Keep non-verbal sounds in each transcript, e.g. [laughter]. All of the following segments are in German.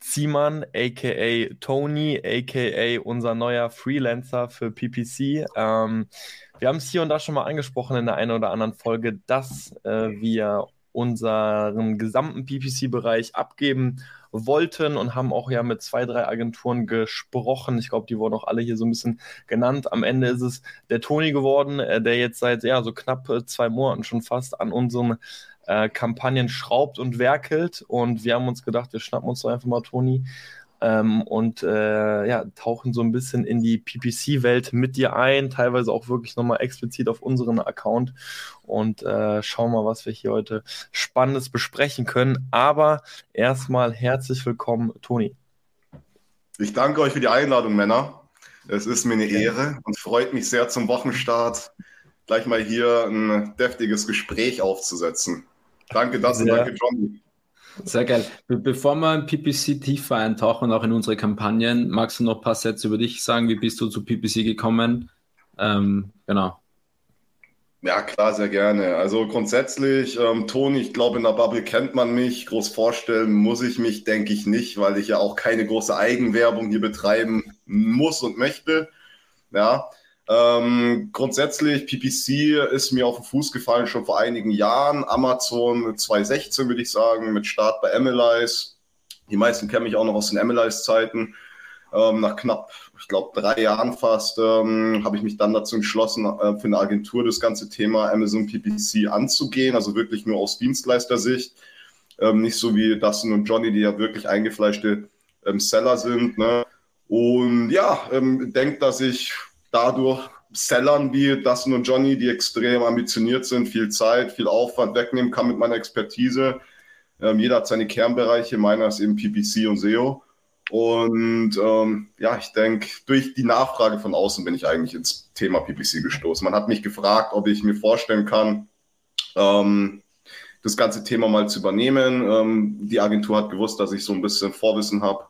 Ziemann, aka Tony, aka unser neuer Freelancer für PPC. Ähm, wir haben es hier und da schon mal angesprochen in der einen oder anderen Folge, dass äh, wir unseren gesamten PPC-Bereich abgeben wollten und haben auch ja mit zwei, drei Agenturen gesprochen. Ich glaube, die wurden auch alle hier so ein bisschen genannt. Am Ende ist es der Toni geworden, äh, der jetzt seit ja so knapp äh, zwei Monaten schon fast an unseren äh, Kampagnen schraubt und werkelt. Und wir haben uns gedacht, wir schnappen uns doch einfach mal Toni ähm, und äh, ja, tauchen so ein bisschen in die PPC-Welt mit dir ein, teilweise auch wirklich nochmal explizit auf unseren Account und äh, schauen mal, was wir hier heute Spannendes besprechen können. Aber erstmal herzlich willkommen, Toni. Ich danke euch für die Einladung, Männer. Es ist mir eine Ehre und freut mich sehr zum Wochenstart gleich mal hier ein deftiges Gespräch aufzusetzen. Danke, das und danke, Johnny. Sehr geil. Be bevor wir in PPC tiefer eintauchen, auch in unsere Kampagnen, magst du noch ein paar Sätze über dich sagen? Wie bist du zu PPC gekommen? Ähm, genau. Ja, klar, sehr gerne. Also grundsätzlich, ähm, Toni, ich glaube, in der Bubble kennt man mich. Groß vorstellen muss ich mich, denke ich nicht, weil ich ja auch keine große Eigenwerbung hier betreiben muss und möchte. Ja, ähm, grundsätzlich, PPC ist mir auf den Fuß gefallen schon vor einigen Jahren. Amazon 2016 würde ich sagen, mit Start bei Analyze. Die meisten kennen mich auch noch aus den Analyze-Zeiten. Ähm, nach knapp, ich glaube, drei Jahren fast, ähm, habe ich mich dann dazu entschlossen, äh, für eine Agentur das ganze Thema Amazon PPC anzugehen, also wirklich nur aus Dienstleistersicht. Ähm, nicht so wie Dustin und Johnny, die ja wirklich eingefleischte ähm, Seller sind. Ne? Und ja, ähm, denke, dass ich dadurch Sellern wie Dustin und Johnny, die extrem ambitioniert sind, viel Zeit, viel Aufwand wegnehmen kann mit meiner Expertise. Ähm, jeder hat seine Kernbereiche, meiner ist eben PPC und SEO. Und ähm, ja, ich denke, durch die Nachfrage von außen bin ich eigentlich ins Thema PPC gestoßen. Man hat mich gefragt, ob ich mir vorstellen kann, ähm, das ganze Thema mal zu übernehmen. Ähm, die Agentur hat gewusst, dass ich so ein bisschen Vorwissen habe.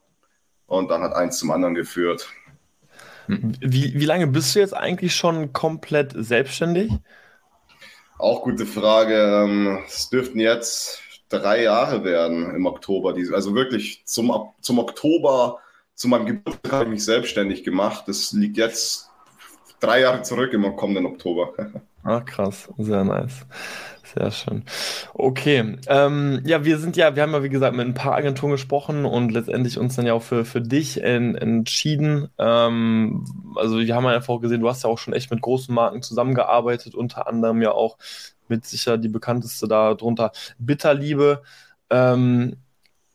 Und dann hat eins zum anderen geführt. Wie, wie lange bist du jetzt eigentlich schon komplett selbstständig? Auch gute Frage. Ähm, es dürften jetzt drei Jahre werden im Oktober. Also wirklich zum, zum Oktober, zu meinem Geburtstag habe ich mich selbstständig gemacht. Das liegt jetzt drei Jahre zurück im kommenden Oktober. Ach [laughs] krass, sehr nice. Sehr schön. Okay, ähm, ja, wir sind ja, wir haben ja wie gesagt mit ein paar Agenturen gesprochen und letztendlich uns dann ja auch für, für dich en, entschieden. Ähm, also wir haben ja einfach auch gesehen, du hast ja auch schon echt mit großen Marken zusammengearbeitet, unter anderem ja auch mit sicher die bekannteste da drunter Bitterliebe. Ähm,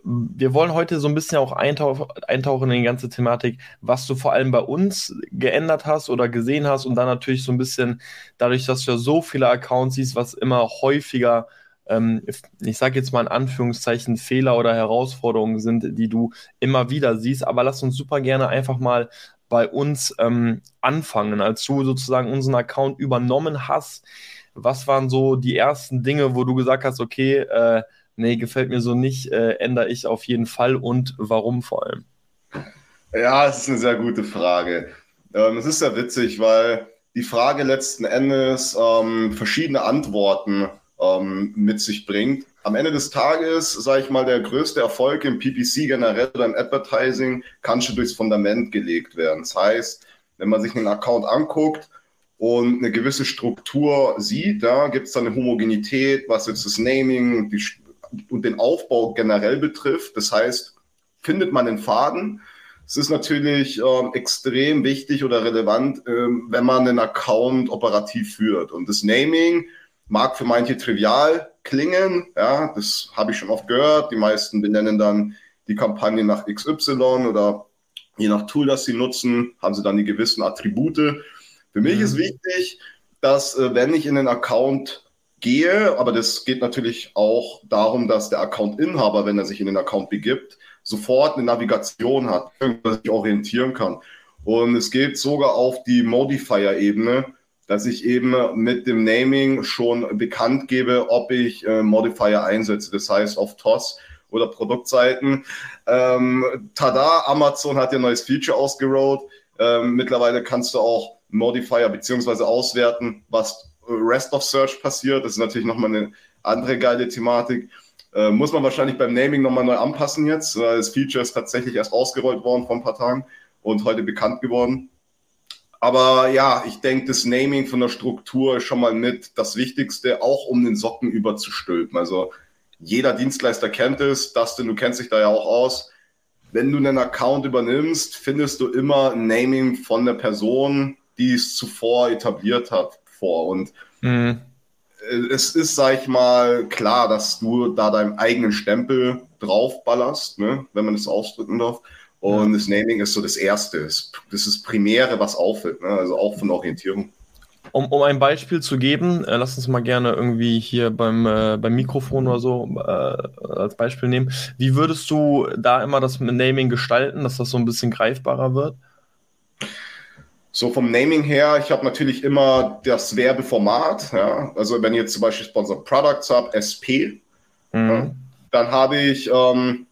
wir wollen heute so ein bisschen auch eintauchen in die ganze Thematik, was du vor allem bei uns geändert hast oder gesehen hast und dann natürlich so ein bisschen dadurch, dass du ja so viele Accounts siehst, was immer häufiger, ähm, ich sage jetzt mal in Anführungszeichen, Fehler oder Herausforderungen sind, die du immer wieder siehst. Aber lass uns super gerne einfach mal bei uns ähm, anfangen, als du sozusagen unseren Account übernommen hast. Was waren so die ersten Dinge, wo du gesagt hast, okay, äh, nee, gefällt mir so nicht, äh, ändere ich auf jeden Fall und warum vor allem? Ja, es ist eine sehr gute Frage. Ähm, es ist sehr witzig, weil die Frage letzten Endes ähm, verschiedene Antworten ähm, mit sich bringt. Am Ende des Tages, sage ich mal, der größte Erfolg im PPC generell oder im Advertising kann schon durchs Fundament gelegt werden. Das heißt, wenn man sich einen Account anguckt und eine gewisse Struktur sieht, da gibt es dann eine Homogenität, was jetzt das Naming, die und den Aufbau generell betrifft. Das heißt, findet man den Faden. Es ist natürlich ähm, extrem wichtig oder relevant, ähm, wenn man einen Account operativ führt. Und das Naming mag für manche trivial klingen. Ja, das habe ich schon oft gehört. Die meisten benennen dann die Kampagne nach XY oder je nach Tool, das sie nutzen, haben sie dann die gewissen Attribute. Für mich mhm. ist wichtig, dass äh, wenn ich in den Account gehe, aber das geht natürlich auch darum, dass der Account-Inhaber, wenn er sich in den Account begibt, sofort eine Navigation hat, dass sich orientieren kann. Und es geht sogar auf die Modifier-Ebene, dass ich eben mit dem Naming schon bekannt gebe, ob ich äh, Modifier einsetze. Das heißt auf TOS oder Produktseiten. Ähm, tada, Amazon hat ja ein neues Feature ausgerollt. Ähm, mittlerweile kannst du auch Modifier beziehungsweise auswerten, was Rest of Search passiert. Das ist natürlich nochmal eine andere geile Thematik. Äh, muss man wahrscheinlich beim Naming nochmal neu anpassen jetzt. Das Feature ist tatsächlich erst ausgerollt worden vor ein paar Tagen und heute bekannt geworden. Aber ja, ich denke, das Naming von der Struktur ist schon mal mit das Wichtigste, auch um den Socken überzustülpen. Also jeder Dienstleister kennt es, Dustin, du kennst dich da ja auch aus. Wenn du einen Account übernimmst, findest du immer ein Naming von der Person, die es zuvor etabliert hat, vor. Und mhm. es ist, sag ich mal, klar, dass du da deinen eigenen Stempel draufballerst, ne, wenn man das ausdrücken darf. Und das Naming ist so das Erste. Das ist das Primäre, was auffällt, ne? also auch von Orientierung. Um, um ein Beispiel zu geben, äh, lass uns mal gerne irgendwie hier beim, äh, beim Mikrofon oder so äh, als Beispiel nehmen. Wie würdest du da immer das Naming gestalten, dass das so ein bisschen greifbarer wird? So vom Naming her, ich habe natürlich immer das Werbeformat. Ja? Also wenn ich jetzt zum Beispiel Sponsor Products habe, SP, mhm. ja, dann habe ich ähm,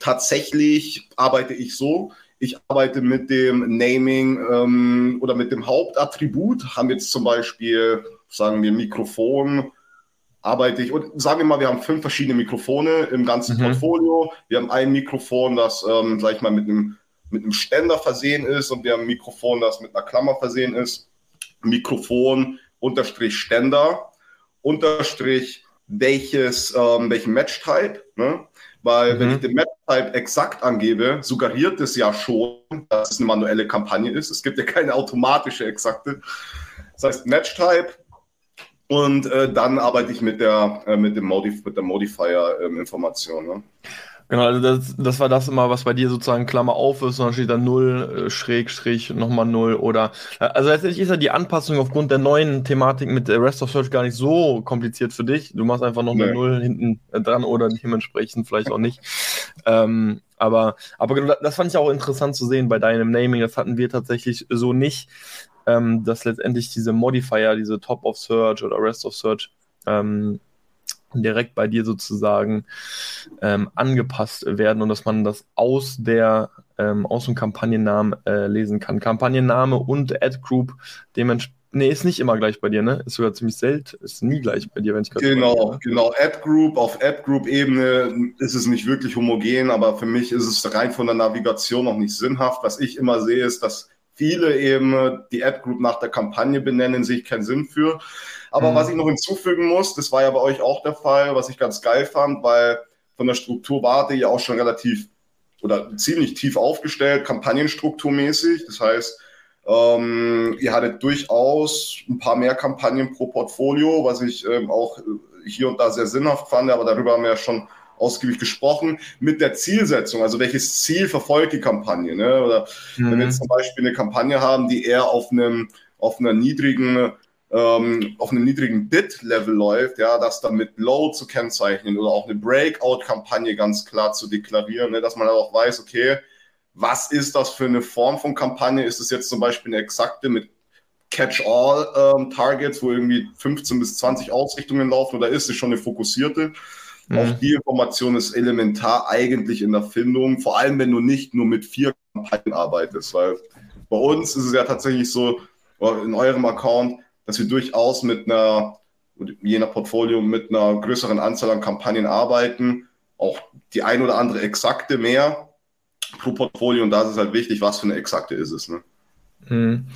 tatsächlich arbeite ich so, ich arbeite mit dem Naming ähm, oder mit dem Hauptattribut. Haben jetzt zum Beispiel, sagen wir, Mikrofon, arbeite ich, und sagen wir mal, wir haben fünf verschiedene Mikrofone im ganzen mhm. Portfolio. Wir haben ein Mikrofon, das, ähm, sag ich mal, mit einem, mit einem Ständer versehen ist und wir haben ein Mikrofon, das mit einer Klammer versehen ist. Mikrofon unterstrich Ständer unterstrich welches, ähm, welchen Match-Type. Ne? Weil mhm. wenn ich den Map-Type exakt angebe, suggeriert es ja schon, dass es eine manuelle Kampagne ist. Es gibt ja keine automatische exakte. Das heißt Match-Type und äh, dann arbeite ich mit der, äh, mit dem Modif mit der Modifier-Information. Ähm, ne? Genau, also das, das war das immer, was bei dir sozusagen Klammer auf ist und dann steht da 0, äh, Schrägstrich, nochmal 0 oder. Also letztendlich ist ja die Anpassung aufgrund der neuen Thematik mit der Rest of Search gar nicht so kompliziert für dich. Du machst einfach noch nee. eine 0 hinten dran oder dementsprechend vielleicht auch nicht. Ähm, aber, aber das fand ich auch interessant zu sehen bei deinem Naming. Das hatten wir tatsächlich so nicht, ähm, dass letztendlich diese Modifier, diese Top of Search oder Rest of Search, ähm, direkt bei dir sozusagen ähm, angepasst werden und dass man das aus der ähm, aus dem Kampagnennamen äh, lesen kann. Kampagnenname und Ad Group dementsprechend Nee, ist nicht immer gleich bei dir, ne? Ist sogar ziemlich selten, ist nie gleich bei dir, wenn ich gerade Genau, ne? genau. Ad Group, auf Ad Group Ebene ist es nicht wirklich homogen, aber für mich ist es rein von der Navigation noch nicht sinnhaft. Was ich immer sehe, ist, dass viele eben die Ad Group nach der Kampagne benennen, sehe ich keinen Sinn für. Aber mhm. was ich noch hinzufügen muss, das war ja bei euch auch der Fall, was ich ganz geil fand, weil von der Struktur warte ihr auch schon relativ oder ziemlich tief aufgestellt, kampagnenstrukturmäßig. Das heißt, ähm, ihr hattet durchaus ein paar mehr Kampagnen pro Portfolio, was ich ähm, auch hier und da sehr sinnhaft fand, aber darüber haben wir ja schon ausgiebig gesprochen, mit der Zielsetzung, also welches Ziel verfolgt die Kampagne. Ne? Oder mhm. wenn wir mhm. jetzt zum Beispiel eine Kampagne haben, die eher auf einem auf einer niedrigen ähm, auf einem niedrigen Bit-Level läuft, ja, das dann mit Low zu kennzeichnen oder auch eine Breakout-Kampagne ganz klar zu deklarieren, ne, dass man auch weiß, okay, was ist das für eine Form von Kampagne? Ist es jetzt zum Beispiel eine exakte mit Catch-all-Targets, ähm, wo irgendwie 15 bis 20 Ausrichtungen laufen oder ist es schon eine fokussierte? Mhm. Auch die Information ist elementar eigentlich in der Findung, vor allem wenn du nicht nur mit vier Kampagnen arbeitest, weil bei uns ist es ja tatsächlich so, in eurem Account, dass wir durchaus mit einer, je nach Portfolio, mit einer größeren Anzahl an Kampagnen arbeiten. Auch die ein oder andere exakte mehr pro Portfolio. Und da ist es halt wichtig, was für eine exakte ist es. Ne? Mhm.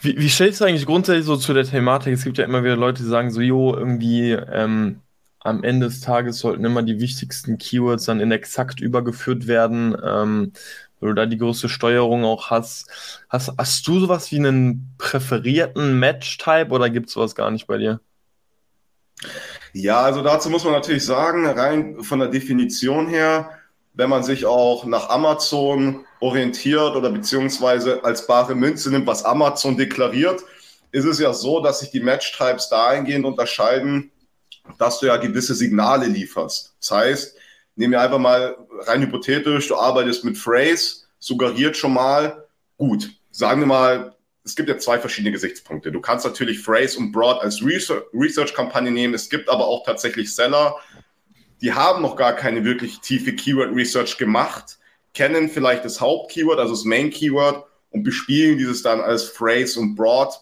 Wie, wie stellst du eigentlich grundsätzlich so zu der Thematik? Es gibt ja immer wieder Leute, die sagen so, jo, irgendwie ähm, am Ende des Tages sollten immer die wichtigsten Keywords dann in exakt übergeführt werden. Ähm, weil du da die größte Steuerung auch hast. Hast, hast du sowas wie einen präferierten Match-Type oder gibt es sowas gar nicht bei dir? Ja, also dazu muss man natürlich sagen, rein von der Definition her, wenn man sich auch nach Amazon orientiert oder beziehungsweise als bare Münze nimmt, was Amazon deklariert, ist es ja so, dass sich die Match-Types dahingehend unterscheiden, dass du ja gewisse Signale lieferst. Das heißt, nehmen wir einfach mal rein hypothetisch, du arbeitest mit Phrase, suggeriert schon mal, gut, sagen wir mal, es gibt ja zwei verschiedene Gesichtspunkte. Du kannst natürlich Phrase und Broad als Research-Kampagne nehmen. Es gibt aber auch tatsächlich Seller, die haben noch gar keine wirklich tiefe Keyword-Research gemacht, kennen vielleicht das Haupt-Keyword, also das Main-Keyword und bespielen dieses dann als Phrase und Broad,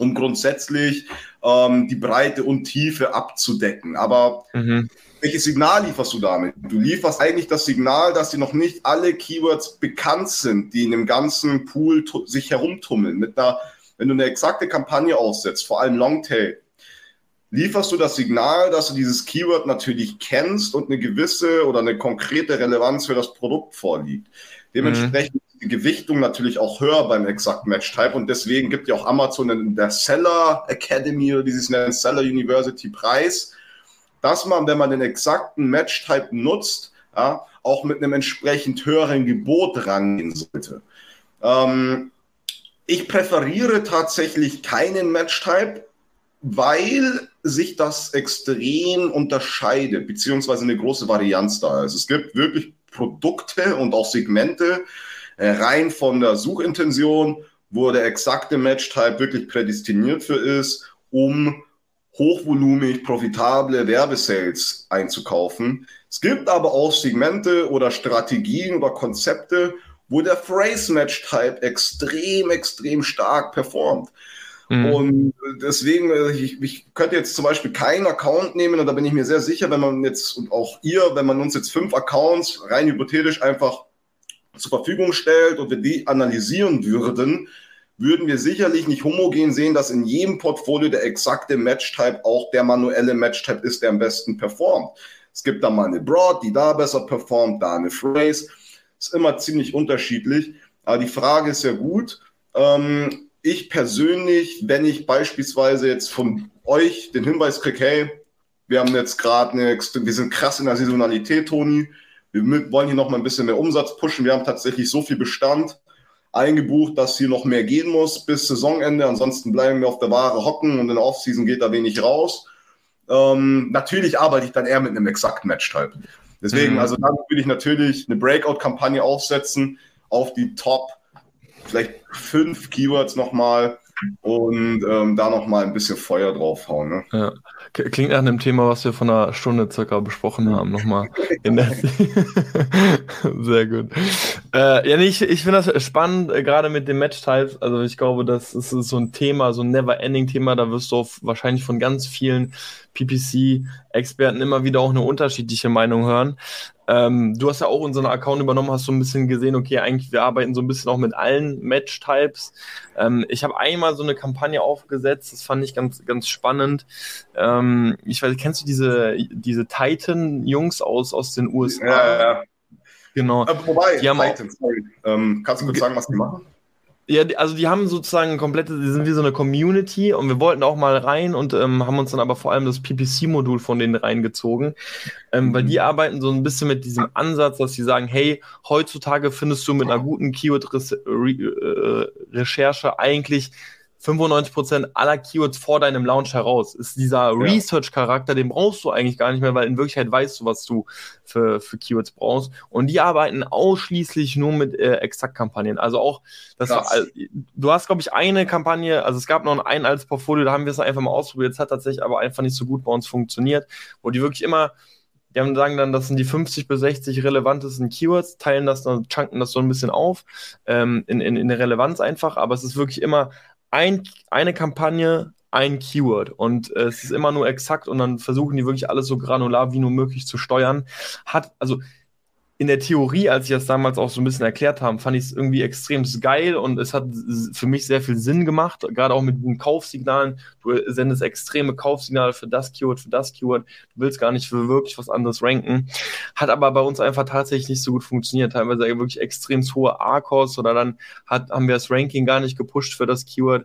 um grundsätzlich ähm, die Breite und Tiefe abzudecken. Aber mhm. welches Signal lieferst du damit? Du lieferst eigentlich das Signal, dass dir noch nicht alle Keywords bekannt sind, die in dem ganzen Pool sich herumtummeln. Mit einer, wenn du eine exakte Kampagne aufsetzt, vor allem Longtail, lieferst du das Signal, dass du dieses Keyword natürlich kennst und eine gewisse oder eine konkrete Relevanz für das Produkt vorliegt. Dementsprechend mhm. Die Gewichtung natürlich auch höher beim Exact Match Type und deswegen gibt ja auch Amazon in der Seller Academy oder wie sie es nennen, Seller University Preis, dass man, wenn man den exakten Match Type nutzt, ja, auch mit einem entsprechend höheren Gebot rangehen sollte. Ähm, ich präferiere tatsächlich keinen Match Type, weil sich das extrem unterscheidet, beziehungsweise eine große Varianz da ist. Es gibt wirklich Produkte und auch Segmente rein von der Suchintention, wo der exakte Match-Type wirklich prädestiniert für ist, um hochvolumig profitable Werbesales einzukaufen. Es gibt aber auch Segmente oder Strategien oder Konzepte, wo der Phrase Match Type extrem, extrem stark performt. Mhm. Und deswegen, äh, ich, ich, könnte jetzt zum Beispiel keinen Account nehmen und da bin ich mir sehr sicher, wenn man jetzt und auch ihr, wenn man uns jetzt fünf Accounts rein hypothetisch einfach zur Verfügung stellt und wir die analysieren würden, würden wir sicherlich nicht homogen sehen, dass in jedem Portfolio der exakte Match-Type auch der manuelle Match-Type ist, der am besten performt. Es gibt da mal eine Broad, die da besser performt, da eine Phrase. Ist immer ziemlich unterschiedlich. Aber die Frage ist ja gut. Ähm, ich persönlich, wenn ich beispielsweise jetzt von euch den Hinweis kriege, hey, wir haben jetzt gerade eine, wir sind krass in der Saisonalität, Toni, wir wollen hier noch mal ein bisschen mehr Umsatz pushen, wir haben tatsächlich so viel Bestand eingebucht, dass hier noch mehr gehen muss bis Saisonende, ansonsten bleiben wir auf der Ware hocken und in der Offseason geht da wenig raus. Ähm, natürlich arbeite ich dann eher mit einem exakten Match-Type. Deswegen, mhm. also dann würde ich natürlich eine Breakout-Kampagne aufsetzen auf die Top vielleicht fünf Keywords nochmal und ähm, da nochmal ein bisschen Feuer draufhauen. Ne? Ja. Klingt nach einem Thema, was wir von einer Stunde circa besprochen haben, nochmal. [laughs] Sehr gut. Äh, ja, nee, ich, ich finde das spannend, äh, gerade mit den Match-Types. Also ich glaube, das ist so ein Thema, so ein Never-Ending-Thema. Da wirst du auf, wahrscheinlich von ganz vielen PPC-Experten immer wieder auch eine unterschiedliche Meinung hören. Ähm, du hast ja auch unseren Account übernommen, hast so ein bisschen gesehen, okay, eigentlich wir arbeiten so ein bisschen auch mit allen Match-Types. Ähm, ich habe einmal so eine Kampagne aufgesetzt, das fand ich ganz, ganz spannend. Ähm, ich weiß, kennst du diese, diese Titan-Jungs aus, aus den USA? Ja, ja. Genau. Äh, wobei, die haben Titan, auch, sorry. Ähm, kannst du kurz sagen, was die machen? Ja, also die haben sozusagen komplette, die sind wie so eine Community und wir wollten auch mal rein und ähm, haben uns dann aber vor allem das PPC-Modul von denen reingezogen, ähm, mhm. weil die arbeiten so ein bisschen mit diesem Ansatz, dass sie sagen, hey, heutzutage findest du mit einer guten Keyword-Recherche äh, eigentlich 95% aller Keywords vor deinem Launch heraus. Ist dieser ja. Research-Charakter, den brauchst du eigentlich gar nicht mehr, weil in Wirklichkeit weißt du, was du für, für Keywords brauchst. Und die arbeiten ausschließlich nur mit äh, Exakt-Kampagnen. Also auch, das war, du hast, glaube ich, eine Kampagne, also es gab noch einen als Portfolio, da haben wir es einfach mal ausprobiert. Es hat tatsächlich aber einfach nicht so gut bei uns funktioniert, wo die wirklich immer die haben sagen dann, das sind die 50 bis 60 relevantesten Keywords, teilen das dann, chunken das so ein bisschen auf, ähm, in, in, in der Relevanz einfach, aber es ist wirklich immer ein, eine Kampagne, ein Keyword und äh, es ist immer nur exakt und dann versuchen die wirklich alles so granular wie nur möglich zu steuern. Hat, also in der Theorie, als ich das damals auch so ein bisschen erklärt habe, fand ich es irgendwie extrem geil und es hat für mich sehr viel Sinn gemacht, gerade auch mit den Kaufsignalen. Du sendest extreme Kaufsignale für das Keyword, für das Keyword. Du willst gar nicht für wirklich was anderes ranken. Hat aber bei uns einfach tatsächlich nicht so gut funktioniert. Teilweise wirklich extrem hohe A-Costs oder dann hat, haben wir das Ranking gar nicht gepusht für das Keyword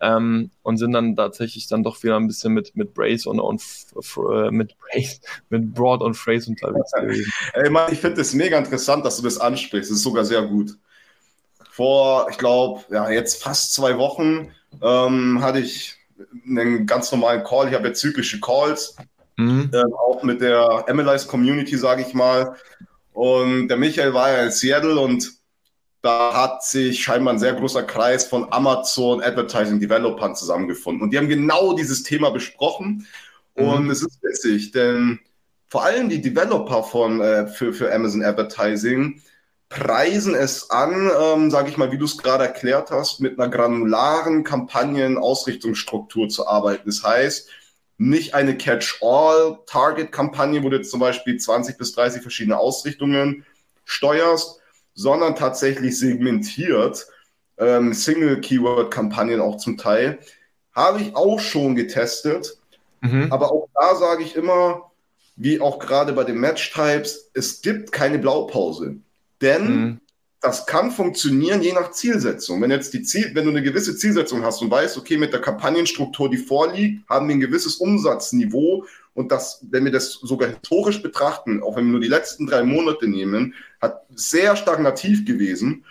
ähm, und sind dann tatsächlich dann doch wieder ein bisschen mit, mit Brace und, und äh, mit Brace, [laughs] mit Broad und Phrase unterwegs [laughs] gewesen. Ey, Mann, ich finde es mega interessant, dass du das ansprichst. Das ist sogar sehr gut. Vor, ich glaube, ja, jetzt fast zwei Wochen ähm, hatte ich einen ganz normalen Call. Ich habe ja zyklische Calls, mhm. ähm, auch mit der MLIs Community, sage ich mal. Und der Michael war ja in Seattle und da hat sich scheinbar ein sehr großer Kreis von Amazon Advertising Developern zusammengefunden. Und die haben genau dieses Thema besprochen. Und mhm. es ist witzig, denn vor allem die Developer von, äh, für, für Amazon Advertising preisen es an, ähm, sage ich mal, wie du es gerade erklärt hast, mit einer granularen Kampagnen-Ausrichtungsstruktur zu arbeiten. Das heißt, nicht eine Catch-all-Target-Kampagne, wo du jetzt zum Beispiel 20 bis 30 verschiedene Ausrichtungen steuerst, sondern tatsächlich segmentiert, ähm, Single-Keyword-Kampagnen auch zum Teil. Habe ich auch schon getestet, mhm. aber auch da sage ich immer, wie auch gerade bei den Match-Types, es gibt keine Blaupause. Denn mhm. Das kann funktionieren je nach Zielsetzung. Wenn jetzt die Ziel, wenn du eine gewisse Zielsetzung hast und weißt, okay, mit der Kampagnenstruktur, die vorliegt, haben wir ein gewisses Umsatzniveau und das, wenn wir das sogar historisch betrachten, auch wenn wir nur die letzten drei Monate nehmen, hat sehr stagnativ gewesen,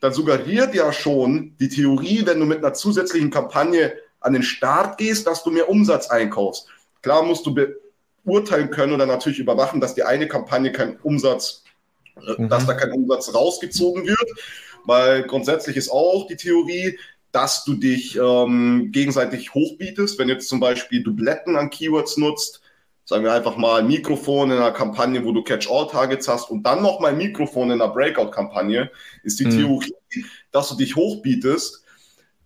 dann suggeriert ja schon die Theorie, wenn du mit einer zusätzlichen Kampagne an den Start gehst, dass du mehr Umsatz einkaufst. Klar musst du beurteilen können oder natürlich überwachen, dass die eine Kampagne keinen Umsatz mhm. dass da kein Umsatz rausgezogen wird, weil grundsätzlich ist auch die Theorie, dass du dich ähm, gegenseitig hochbietest, wenn jetzt zum Beispiel Dubletten an Keywords nutzt, sagen wir einfach mal Mikrofon in einer Kampagne, wo du Catch-all-Targets hast und dann nochmal Mikrofon in einer Breakout-Kampagne, ist die mhm. Theorie, dass du dich hochbietest.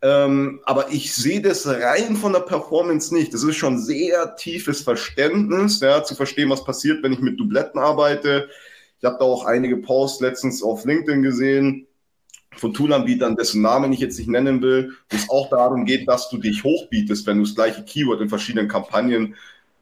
Ähm, aber ich sehe das rein von der Performance nicht. Das ist schon sehr tiefes Verständnis, ja, zu verstehen, was passiert, wenn ich mit Dubletten arbeite, ich habe da auch einige Posts letztens auf LinkedIn gesehen von Toolanbietern, dessen Namen ich jetzt nicht nennen will, wo es auch darum geht, dass du dich hochbietest, wenn du das gleiche Keyword in verschiedenen Kampagnen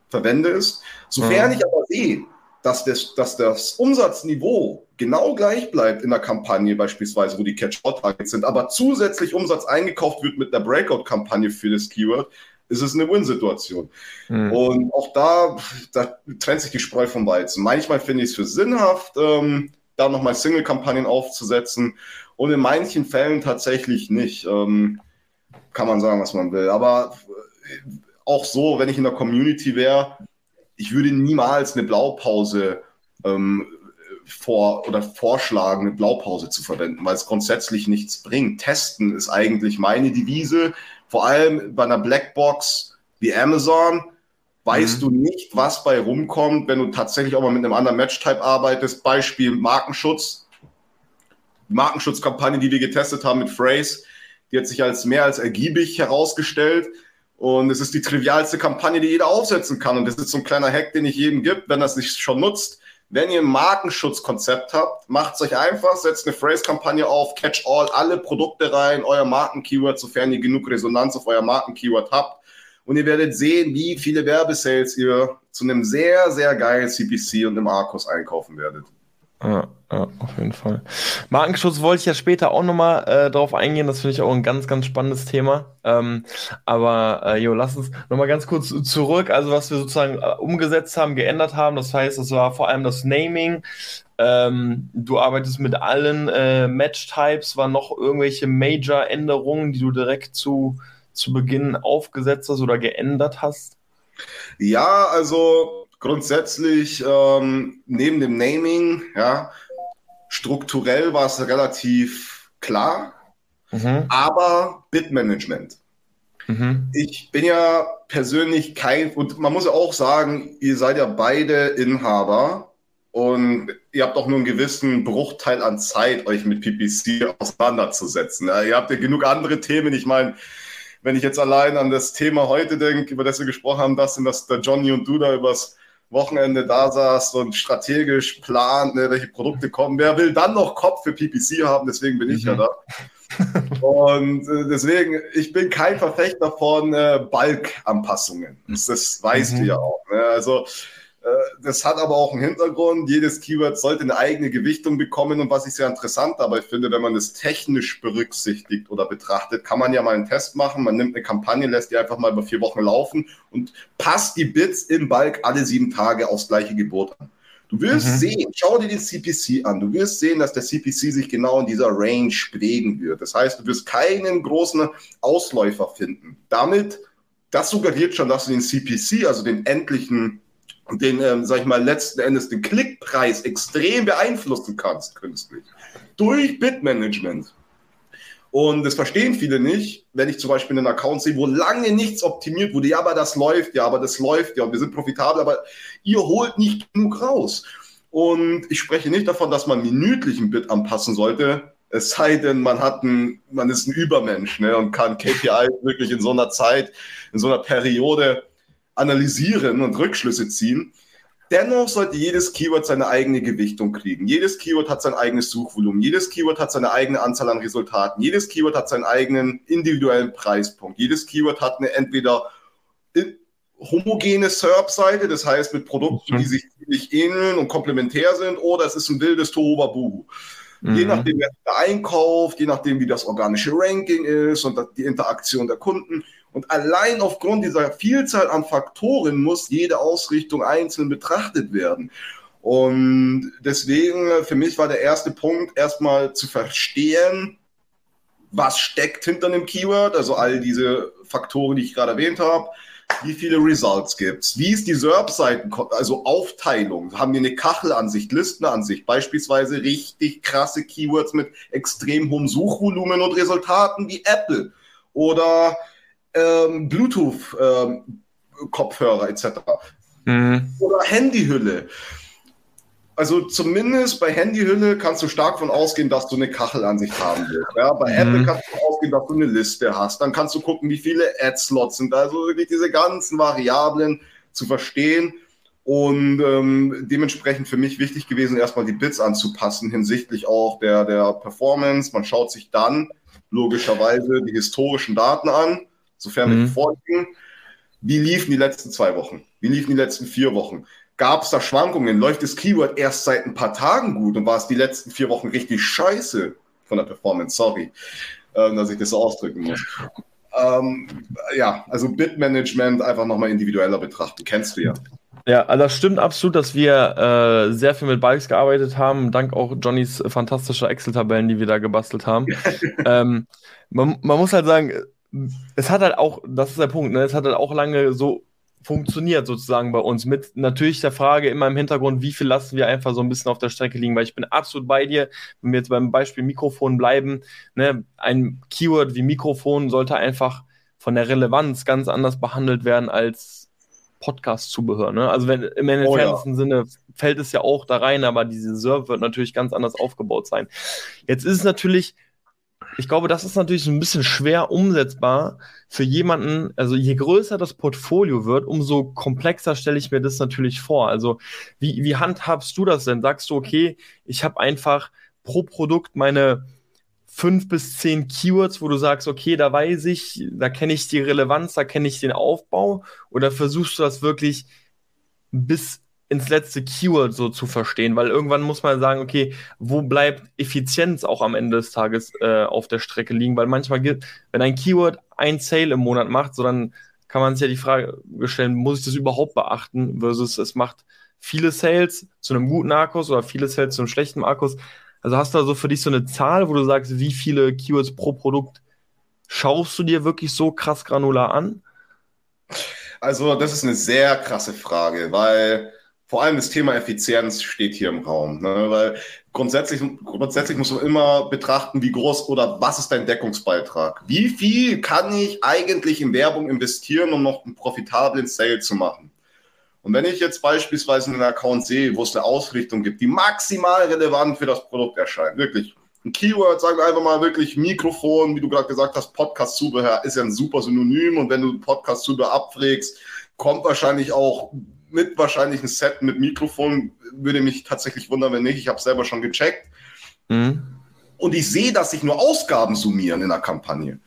verwendest. Sofern mhm. ich aber sehe, dass das, dass das Umsatzniveau genau gleich bleibt in der Kampagne beispielsweise, wo die Catch-Out-Targets sind, aber zusätzlich Umsatz eingekauft wird mit der Breakout-Kampagne für das Keyword, ist es eine Win-Situation. Mhm. Und auch da, da trennt sich die Spreu vom Weizen. Manchmal finde ich es für sinnhaft, ähm, da nochmal Single-Kampagnen aufzusetzen und in manchen Fällen tatsächlich nicht. Ähm, kann man sagen, was man will. Aber äh, auch so, wenn ich in der Community wäre, ich würde niemals eine Blaupause ähm, vor oder vorschlagen, eine Blaupause zu verwenden, weil es grundsätzlich nichts bringt. Testen ist eigentlich meine Devise vor allem bei einer Blackbox wie Amazon weißt mhm. du nicht, was bei rumkommt, wenn du tatsächlich auch mal mit einem anderen Match-Type arbeitest. Beispiel Markenschutz. Die Markenschutzkampagne, die wir getestet haben mit Phrase, die hat sich als mehr als ergiebig herausgestellt. Und es ist die trivialste Kampagne, die jeder aufsetzen kann. Und das ist so ein kleiner Hack, den ich jedem gibt, wenn er es nicht schon nutzt. Wenn ihr ein Markenschutzkonzept habt, macht es euch einfach, setzt eine Phrase-Kampagne auf, catch all, alle Produkte rein, euer Markenkeyword, sofern ihr genug Resonanz auf euer Markenkeyword habt. Und ihr werdet sehen, wie viele Werbesales ihr zu einem sehr, sehr geilen CPC und einem Arcos einkaufen werdet. Ja, auf jeden Fall. Markenschutz wollte ich ja später auch nochmal äh, drauf eingehen. Das finde ich auch ein ganz, ganz spannendes Thema. Ähm, aber äh, jo, lass uns nochmal ganz kurz zurück. Also, was wir sozusagen äh, umgesetzt haben, geändert haben. Das heißt, das war vor allem das Naming. Ähm, du arbeitest mit allen äh, Match-Types. Waren noch irgendwelche Major-Änderungen, die du direkt zu, zu Beginn aufgesetzt hast oder geändert hast? Ja, also grundsätzlich ähm, neben dem Naming, ja, strukturell war es relativ klar, mhm. aber Bitmanagement. Mhm. Ich bin ja persönlich kein, und man muss ja auch sagen, ihr seid ja beide Inhaber und ihr habt auch nur einen gewissen Bruchteil an Zeit, euch mit PPC auseinanderzusetzen. Ja, ihr habt ja genug andere Themen. Ich meine, wenn ich jetzt allein an das Thema heute denke, über das wir gesprochen haben, das sind das der Johnny und du da übers Wochenende da saß und strategisch plant, ne, welche Produkte kommen. Wer will dann noch Kopf für PPC haben? Deswegen bin ich mhm. ja da. [laughs] Und äh, deswegen, ich bin kein Verfechter von äh, Bulk-Anpassungen. Das, das weißt mhm. du ja auch. Ne? Also das hat aber auch einen Hintergrund. Jedes Keyword sollte eine eigene Gewichtung bekommen. Und was ich sehr interessant dabei finde, wenn man das technisch berücksichtigt oder betrachtet, kann man ja mal einen Test machen. Man nimmt eine Kampagne, lässt die einfach mal über vier Wochen laufen und passt die Bits im Bulk alle sieben Tage aufs gleiche Gebot an. Du wirst mhm. sehen, schau dir den CPC an. Du wirst sehen, dass der CPC sich genau in dieser Range bewegen wird. Das heißt, du wirst keinen großen Ausläufer finden. Damit, das suggeriert schon, dass du den CPC, also den endlichen den, ähm, sag ich mal, letzten Endes den Klick Preis extrem beeinflussen kannst künstlich durch Bitmanagement. Und das verstehen viele nicht, wenn ich zum Beispiel einen Account sehe, wo lange nichts optimiert wurde. Ja, aber das läuft ja, aber das läuft ja und wir sind profitabel, aber ihr holt nicht genug raus. Und ich spreche nicht davon, dass man minütlich ein Bit anpassen sollte, es sei denn, man hat ein, man ist ein Übermensch ne, und kann KPI wirklich in so einer Zeit, in so einer Periode analysieren und Rückschlüsse ziehen. Dennoch sollte jedes Keyword seine eigene Gewichtung kriegen. Jedes Keyword hat sein eigenes Suchvolumen. Jedes Keyword hat seine eigene Anzahl an Resultaten. Jedes Keyword hat seinen eigenen individuellen Preispunkt. Jedes Keyword hat eine entweder homogene SERP-Seite, das heißt mit Produkten, die sich ziemlich ähneln und komplementär sind, oder es ist ein wildes Tohuwabohu. Mhm. Je nachdem, wer einkauft, je nachdem, wie das organische Ranking ist und die Interaktion der Kunden. Und allein aufgrund dieser Vielzahl an Faktoren muss jede Ausrichtung einzeln betrachtet werden. Und deswegen, für mich war der erste Punkt, erstmal zu verstehen, was steckt hinter einem Keyword, also all diese Faktoren, die ich gerade erwähnt habe. Wie viele Results gibt's? Wie ist die SERP-Seiten, also Aufteilung? Haben wir eine Kachelansicht, Listenansicht, beispielsweise richtig krasse Keywords mit extrem hohem Suchvolumen und Resultaten wie Apple oder ähm, Bluetooth-Kopfhörer ähm, etc. Mhm. Oder Handyhülle. Also zumindest bei Handyhülle kannst du stark von ausgehen, dass du eine Kachelansicht haben willst. Ja, bei mhm. Apple kannst du ausgehen, dass du eine Liste hast. Dann kannst du gucken, wie viele Ad-Slots sind. Also wirklich diese ganzen Variablen zu verstehen. Und ähm, dementsprechend für mich wichtig gewesen, erstmal die Bits anzupassen hinsichtlich auch der, der Performance. Man schaut sich dann logischerweise die historischen Daten an sofern mhm. vorliegen. Wie liefen die letzten zwei Wochen? Wie liefen die letzten vier Wochen? Gab es da Schwankungen? Läuft das Keyword erst seit ein paar Tagen gut und war es die letzten vier Wochen richtig scheiße von der Performance? Sorry, äh, dass ich das so ausdrücken muss. Ähm, ja, also Bitmanagement einfach nochmal individueller betrachten. Kennst du ja. Ja, also das stimmt absolut, dass wir äh, sehr viel mit Bikes gearbeitet haben, dank auch Johnnys fantastischer Excel-Tabellen, die wir da gebastelt haben. [laughs] ähm, man, man, muss halt sagen, es hat halt auch, das ist der Punkt, ne? es hat halt auch lange so funktioniert sozusagen bei uns mit natürlich der Frage immer im Hintergrund, wie viel lassen wir einfach so ein bisschen auf der Strecke liegen, weil ich bin absolut bei dir, wenn wir jetzt beim Beispiel Mikrofon bleiben, ne, ein Keyword wie Mikrofon sollte einfach von der Relevanz ganz anders behandelt werden als Podcast-Zubehör. Ne? Also wenn im entferntesten oh, ja. Sinne fällt es ja auch da rein, aber diese Server wird natürlich ganz anders aufgebaut sein. Jetzt ist es natürlich ich glaube, das ist natürlich ein bisschen schwer umsetzbar für jemanden. Also je größer das Portfolio wird, umso komplexer stelle ich mir das natürlich vor. Also wie, wie handhabst du das denn? Sagst du, okay, ich habe einfach pro Produkt meine fünf bis zehn Keywords, wo du sagst, okay, da weiß ich, da kenne ich die Relevanz, da kenne ich den Aufbau? Oder versuchst du das wirklich bis ins letzte Keyword so zu verstehen, weil irgendwann muss man sagen, okay, wo bleibt Effizienz auch am Ende des Tages äh, auf der Strecke liegen, weil manchmal gibt, wenn ein Keyword ein Sale im Monat macht, so dann kann man sich ja die Frage stellen, muss ich das überhaupt beachten, versus es macht viele Sales zu einem guten Akkus oder viele Sales zu einem schlechten Akkus. Also hast du da so für dich so eine Zahl, wo du sagst, wie viele Keywords pro Produkt schaust du dir wirklich so krass granular an? Also, das ist eine sehr krasse Frage, weil vor allem das Thema Effizienz steht hier im Raum, ne? weil grundsätzlich, grundsätzlich muss man immer betrachten, wie groß oder was ist dein Deckungsbeitrag? Wie viel kann ich eigentlich in Werbung investieren, um noch einen profitablen Sale zu machen? Und wenn ich jetzt beispielsweise einen Account sehe, wo es eine Ausrichtung gibt, die maximal relevant für das Produkt erscheint, wirklich ein Keyword, sagen wir einfach mal wirklich Mikrofon, wie du gerade gesagt hast, Podcast-Zubehör ist ja ein super Synonym und wenn du Podcast-Zubehör abfragst, kommt wahrscheinlich auch mit wahrscheinlich ein Set mit Mikrofon. Würde mich tatsächlich wundern, wenn nicht. Ich habe selber schon gecheckt. Mhm. Und ich sehe, dass sich nur Ausgaben summieren in der Kampagne.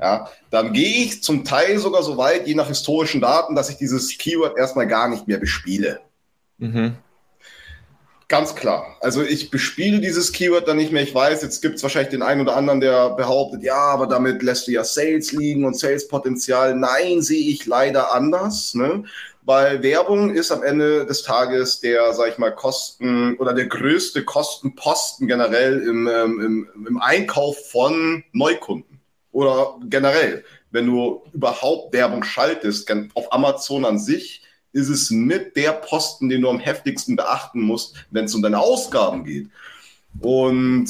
Ja, dann gehe ich zum Teil sogar so weit, je nach historischen Daten, dass ich dieses Keyword erstmal gar nicht mehr bespiele. Mhm. Ganz klar. Also ich bespiele dieses Keyword dann nicht mehr. Ich weiß, jetzt gibt es wahrscheinlich den einen oder anderen, der behauptet, ja, aber damit lässt du ja Sales liegen und Sales-Potenzial. Nein, sehe ich leider anders. Ne? Weil Werbung ist am Ende des Tages der, sag ich mal, Kosten oder der größte Kostenposten generell im, ähm, im, im Einkauf von Neukunden oder generell. Wenn du überhaupt Werbung schaltest, auf Amazon an sich ist es mit der Posten, den du am heftigsten beachten musst, wenn es um deine Ausgaben geht. Und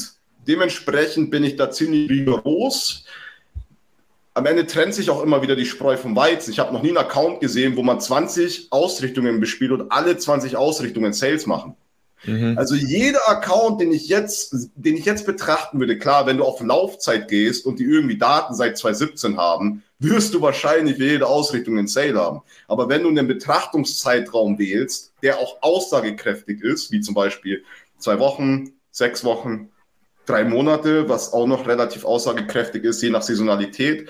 dementsprechend bin ich da ziemlich rigoros. Am Ende trennt sich auch immer wieder die Spreu vom Weizen. Ich habe noch nie einen Account gesehen, wo man 20 Ausrichtungen bespielt und alle 20 Ausrichtungen Sales machen. Mhm. Also jeder Account, den ich jetzt, den ich jetzt betrachten würde, klar, wenn du auf Laufzeit gehst und die irgendwie Daten seit 2017 haben, wirst du wahrscheinlich für jede Ausrichtung einen Sale haben. Aber wenn du einen Betrachtungszeitraum wählst, der auch aussagekräftig ist, wie zum Beispiel zwei Wochen, sechs Wochen, drei Monate, was auch noch relativ aussagekräftig ist, je nach Saisonalität,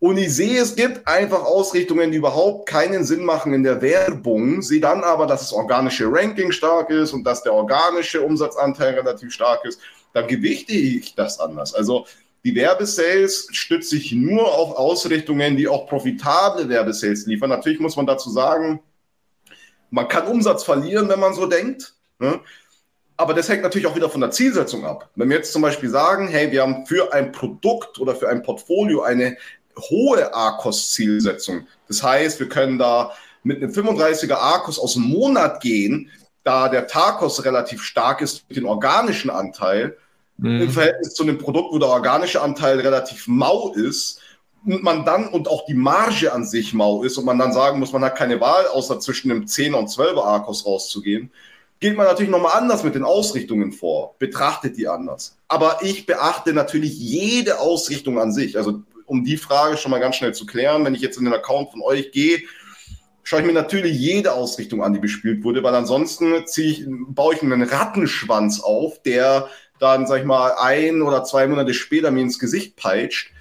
und ich sehe, es gibt einfach Ausrichtungen, die überhaupt keinen Sinn machen in der Werbung, sehe dann aber, dass das organische Ranking stark ist und dass der organische Umsatzanteil relativ stark ist, dann gewichte ich das anders. Also die Werbesales stützt sich nur auf Ausrichtungen, die auch profitable Werbesales liefern. Natürlich muss man dazu sagen, man kann Umsatz verlieren, wenn man so denkt. Ne? Aber das hängt natürlich auch wieder von der Zielsetzung ab. Wenn wir jetzt zum Beispiel sagen, hey, wir haben für ein Produkt oder für ein Portfolio eine hohe ARKOS-Zielsetzung. Das heißt, wir können da mit einem 35er ARKOS aus dem Monat gehen, da der TARKOS relativ stark ist mit dem organischen Anteil, mhm. im Verhältnis zu einem Produkt, wo der organische Anteil relativ mau ist und man dann und auch die Marge an sich mau ist und man dann sagen muss, man hat keine Wahl, außer zwischen einem 10er und 12er ARKOS rauszugehen, geht man natürlich nochmal anders mit den Ausrichtungen vor, betrachtet die anders. Aber ich beachte natürlich jede Ausrichtung an sich. Also um die Frage schon mal ganz schnell zu klären, wenn ich jetzt in den Account von euch gehe, schaue ich mir natürlich jede Ausrichtung an, die bespielt wurde, weil ansonsten ziehe ich, baue ich einen Rattenschwanz auf, der dann, sag ich mal, ein oder zwei Monate später mir ins Gesicht peitscht,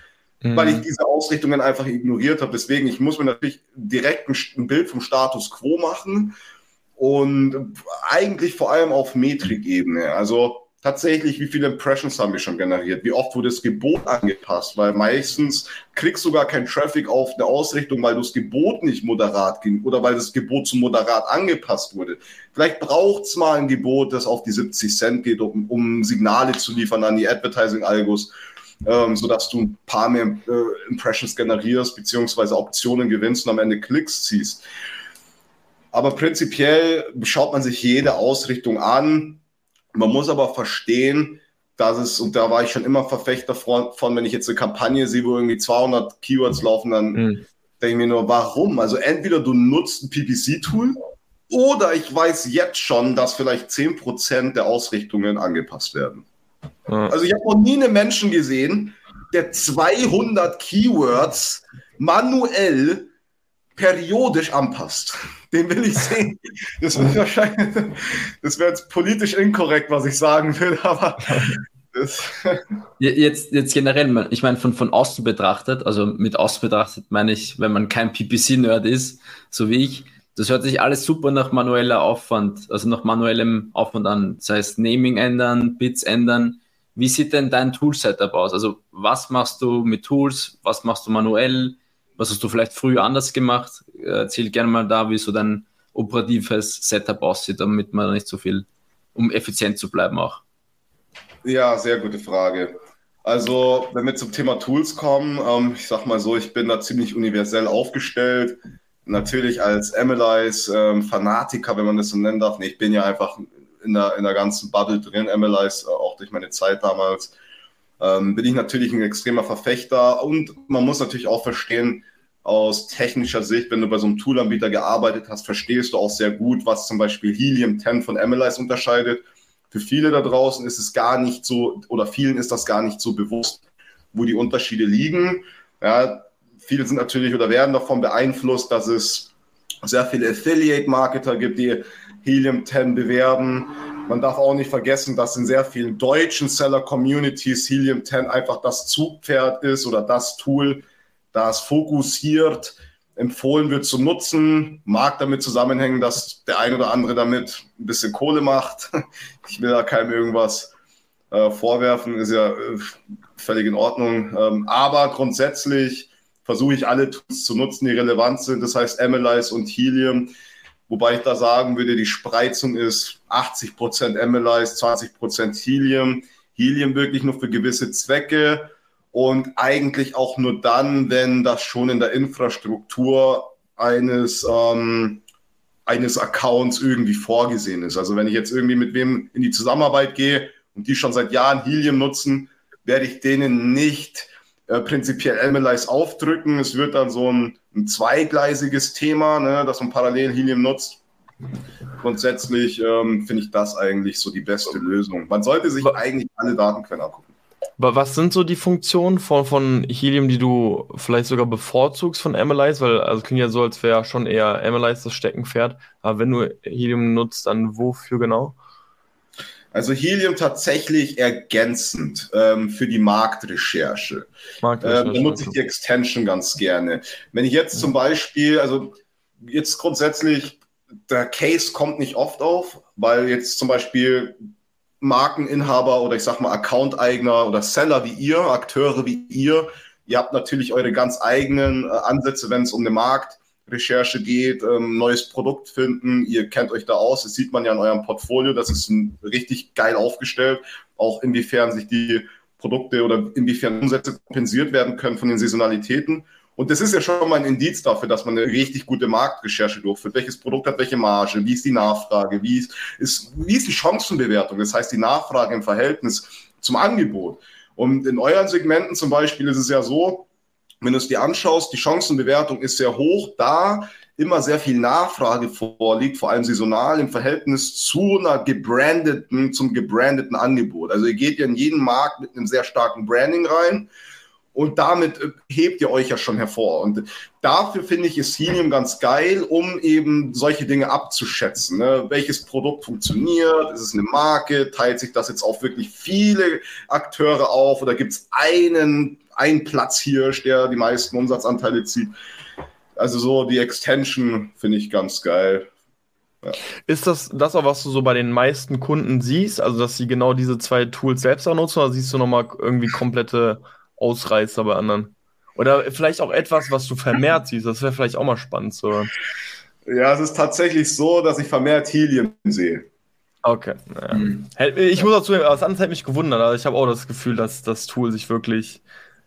mhm. weil ich diese Ausrichtungen einfach ignoriert habe. Deswegen, ich muss mir natürlich direkt ein, ein Bild vom Status quo machen und eigentlich vor allem auf Metrikebene. Also tatsächlich, wie viele Impressions haben wir schon generiert? Wie oft wurde das Gebot angepasst? Weil meistens kriegst du gar keinen Traffic auf eine Ausrichtung, weil du das Gebot nicht moderat ging oder weil das Gebot zu moderat angepasst wurde. Vielleicht braucht es mal ein Gebot, das auf die 70 Cent geht, um, um Signale zu liefern an die Advertising-Algos. Ähm, sodass du ein paar mehr äh, Impressions generierst, beziehungsweise Optionen gewinnst und am Ende Klicks ziehst. Aber prinzipiell schaut man sich jede Ausrichtung an, man muss aber verstehen, dass es, und da war ich schon immer Verfechter von, wenn ich jetzt eine Kampagne sehe, wo irgendwie 200 Keywords laufen, dann mhm. denke ich mir nur, warum? Also entweder du nutzt ein PPC-Tool oder ich weiß jetzt schon, dass vielleicht 10% der Ausrichtungen angepasst werden. Ja. Also ich habe noch nie einen Menschen gesehen, der 200 Keywords manuell periodisch anpasst. Den will ich sehen. Das wäre wahrscheinlich, das wäre jetzt politisch inkorrekt, was ich sagen will, aber [laughs] jetzt, jetzt generell, ich meine, von, von außen betrachtet, also mit außen betrachtet meine ich, wenn man kein PPC-Nerd ist, so wie ich, das hört sich alles super nach manueller Aufwand, also nach manuellem Aufwand an. Das heißt, Naming ändern, Bits ändern. Wie sieht denn dein Tool-Setup aus? Also, was machst du mit Tools? Was machst du manuell? Was hast du vielleicht früher anders gemacht? Erzähl gerne mal da, wie so dein operatives Setup aussieht, damit man nicht so viel, um effizient zu bleiben auch. Ja, sehr gute Frage. Also, wenn wir zum Thema Tools kommen, ähm, ich sag mal so, ich bin da ziemlich universell aufgestellt. Natürlich als MLIs-Fanatiker, ähm, wenn man das so nennen darf. Nee, ich bin ja einfach in der, in der ganzen Bubble drin, MLIs, äh, auch durch meine Zeit damals. Ähm, bin ich natürlich ein extremer Verfechter und man muss natürlich auch verstehen, aus technischer Sicht, wenn du bei so einem Toolanbieter gearbeitet hast, verstehst du auch sehr gut, was zum Beispiel Helium 10 von MLIs unterscheidet. Für viele da draußen ist es gar nicht so, oder vielen ist das gar nicht so bewusst, wo die Unterschiede liegen. Ja, viele sind natürlich oder werden davon beeinflusst, dass es sehr viele Affiliate-Marketer gibt, die Helium 10 bewerben. Man darf auch nicht vergessen, dass in sehr vielen deutschen Seller-Communities Helium 10 einfach das Zugpferd ist oder das Tool, das fokussiert empfohlen wird zu nutzen. Mag damit zusammenhängen, dass der ein oder andere damit ein bisschen Kohle macht. [laughs] Ich will da keinem irgendwas äh, vorwerfen, ist ja äh, völlig in Ordnung. Ähm, aber grundsätzlich versuche ich alle Tools zu nutzen, die relevant sind. Das heißt MLIs und Helium. Wobei ich da sagen würde, die Spreizung ist 80% MLIs, 20% Helium. Helium wirklich nur für gewisse Zwecke und eigentlich auch nur dann, wenn das schon in der Infrastruktur eines ähm, eines Accounts irgendwie vorgesehen ist. Also wenn ich jetzt irgendwie mit wem in die Zusammenarbeit gehe und die schon seit Jahren Helium nutzen, werde ich denen nicht äh, prinzipiell MLIs aufdrücken. Es wird dann so ein, ein zweigleisiges Thema, ne, dass man parallel Helium nutzt. Grundsätzlich ähm, finde ich das eigentlich so die beste Lösung. Man sollte sich eigentlich alle Datenquellen angucken. Aber was sind so die Funktionen von, von Helium, die du vielleicht sogar bevorzugst von MLIs? Weil, also klingt ja so, als wäre schon eher MLIs das Steckenpferd. Aber wenn du Helium nutzt, dann wofür genau? Also Helium tatsächlich ergänzend ähm, für die Marktrecherche. Marktrecherche ähm, da nutze ich die Extension ganz gerne. Wenn ich jetzt zum Beispiel, also jetzt grundsätzlich, der Case kommt nicht oft auf, weil jetzt zum Beispiel Markeninhaber oder ich sag mal Account-Eigner oder Seller wie ihr, Akteure wie ihr, ihr habt natürlich eure ganz eigenen äh, Ansätze, wenn es um eine Marktrecherche geht, ähm, neues Produkt finden. Ihr kennt euch da aus, das sieht man ja in eurem Portfolio, das ist ein, richtig geil aufgestellt, auch inwiefern sich die Produkte oder inwiefern Umsätze kompensiert werden können von den Saisonalitäten. Und das ist ja schon mal ein Indiz dafür, dass man eine richtig gute Marktrecherche durchführt. Welches Produkt hat welche Marge? Wie ist die Nachfrage? Wie ist, ist, wie ist die Chancenbewertung? Das heißt, die Nachfrage im Verhältnis zum Angebot. Und in euren Segmenten zum Beispiel ist es ja so, wenn du es dir anschaust, die Chancenbewertung ist sehr hoch, da immer sehr viel Nachfrage vorliegt, vor allem saisonal im Verhältnis zu einer gebrandeten, zum gebrandeten Angebot. Also ihr geht ja in jeden Markt mit einem sehr starken Branding rein und damit äh, hebt ihr euch ja schon hervor. Und dafür finde ich ist Helium ganz geil, um eben solche Dinge abzuschätzen. Ne? Welches Produkt funktioniert? Ist es eine Marke? Teilt sich das jetzt auf wirklich viele Akteure auf? Oder gibt es einen, einen Platzhirsch, der die meisten Umsatzanteile zieht? Also so die Extension finde ich ganz geil. Ja. Ist das das auch, was du so bei den meisten Kunden siehst? Also, dass sie genau diese zwei Tools selbst auch nutzen? Oder siehst du nochmal irgendwie komplette Ausreißer bei anderen. Oder vielleicht auch etwas, was du vermehrt [laughs] siehst. Das wäre vielleicht auch mal spannend zu hören. Ja, es ist tatsächlich so, dass ich vermehrt Helium sehe. Okay. Naja. Hm. Ich muss dazu, was anderes hätte mich gewundert. Also ich habe auch das Gefühl, dass das Tool sich wirklich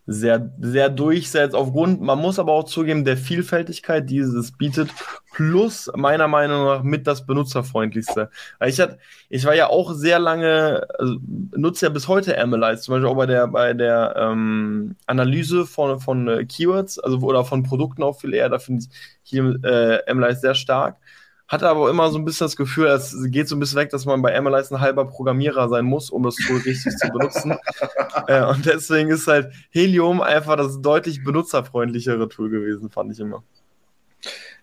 sehr, sehr durchsetzt. Aufgrund, man muss aber auch zugeben, der Vielfältigkeit, die es bietet, plus meiner Meinung nach mit das benutzerfreundlichste. Ich, hat, ich war ja auch sehr lange, also nutze ja bis heute MLIs, zum Beispiel auch bei der, bei der ähm, Analyse von, von äh, Keywords, also oder von Produkten auch viel eher, da finde ich hier äh, MLIs sehr stark hatte aber immer so ein bisschen das Gefühl, es geht so ein bisschen weg, dass man bei MLIs ein halber Programmierer sein muss, um das Tool richtig zu benutzen. [laughs] Äh, und deswegen ist halt Helium einfach das deutlich benutzerfreundlichere Tool gewesen, fand ich immer.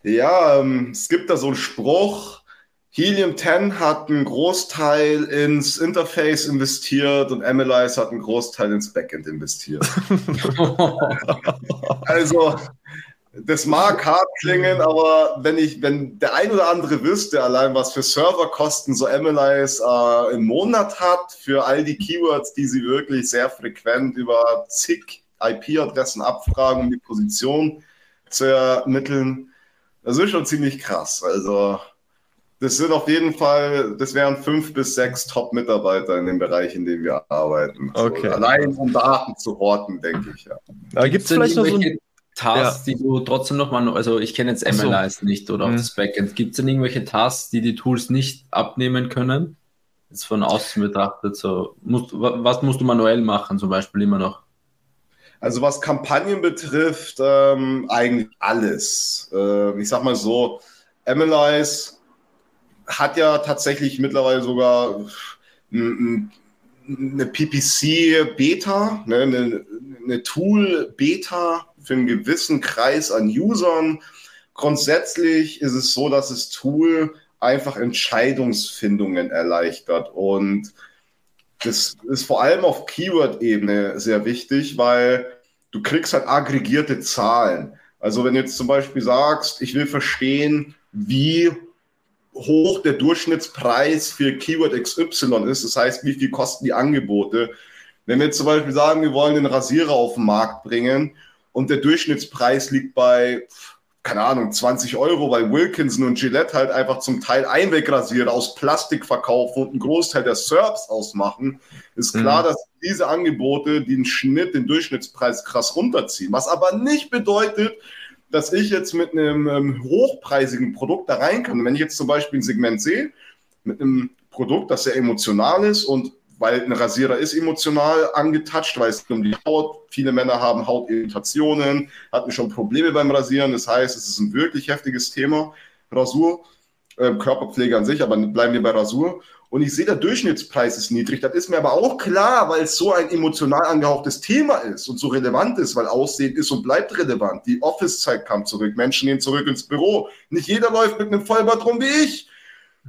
Ja, ähm, es gibt da so einen Spruch, Helium 10 hat einen Großteil ins Interface investiert und MLIs hat einen Großteil ins Backend investiert. [laughs] also, das mag hart klingen, aber wenn ich, wenn der ein oder andere wüsste, allein was für Serverkosten so MLIs äh, im Monat hat, für all die Keywords, die sie wirklich sehr frequent über zig IP-Adressen abfragen, um die Position zu ermitteln, das ist schon ziemlich krass. Also, das sind auf jeden Fall, das wären fünf bis sechs Top-Mitarbeiter in dem Bereich, in dem wir arbeiten. Okay. So, allein um Daten zu horten, denke ich, ja. Da gibt es vielleicht noch so ein Tasks, ja. die du trotzdem noch mal, also ich kenne jetzt MLIs so. nicht oder auch mhm. das Backend. Gibt es denn irgendwelche Tasks, die die Tools nicht abnehmen können? Jetzt von außen betrachtet, so, musst, was musst du manuell machen, zum Beispiel immer noch? Also was Kampagnen betrifft, ähm, eigentlich alles. Äh, ich sag mal so, MLIs hat ja tatsächlich mittlerweile sogar eine PPC-Beta, ne, eine, eine Tool-Beta für einen gewissen Kreis an Usern. Grundsätzlich ist es so, dass das Tool einfach Entscheidungsfindungen erleichtert und das ist vor allem auf Keyword-Ebene sehr wichtig, weil du kriegst halt aggregierte Zahlen. Also wenn du jetzt zum Beispiel sagst, ich will verstehen, wie hoch der Durchschnittspreis für Keyword XY ist, das heißt, wie viel kosten die Angebote. Wenn wir jetzt zum Beispiel sagen, wir wollen den Rasierer auf den Markt bringen und der Durchschnittspreis liegt bei, keine Ahnung, 20 Euro, weil Wilkinson und Gillette halt einfach zum Teil Einwegrasierer aus Plastik verkaufen und einen Großteil der Serbs ausmachen, ist klar, mhm. dass diese Angebote den Schnitt, den Durchschnittspreis krass runterziehen. Was aber nicht bedeutet, dass ich jetzt mit einem ähm, hochpreisigen Produkt da rein kann. Und wenn ich jetzt zum Beispiel ein Segment sehe, mit einem Produkt, das sehr emotional ist und weil ein Rasierer ist emotional angetatscht, weil es um die Haut, viele Männer haben Hautirritationen, hatten schon Probleme beim Rasieren, das heißt, es ist ein wirklich heftiges Thema, Rasur, äh, Körperpflege an sich, aber bleiben wir bei Rasur. Und ich sehe, der Durchschnittspreis ist niedrig. Das ist mir aber auch klar, weil es so ein emotional angehauchtes Thema ist und so relevant ist, weil Aussehen ist und bleibt relevant. Die Office-Zeit kam zurück, Menschen gehen zurück ins Büro. Nicht jeder läuft mit einem Vollbart rum wie ich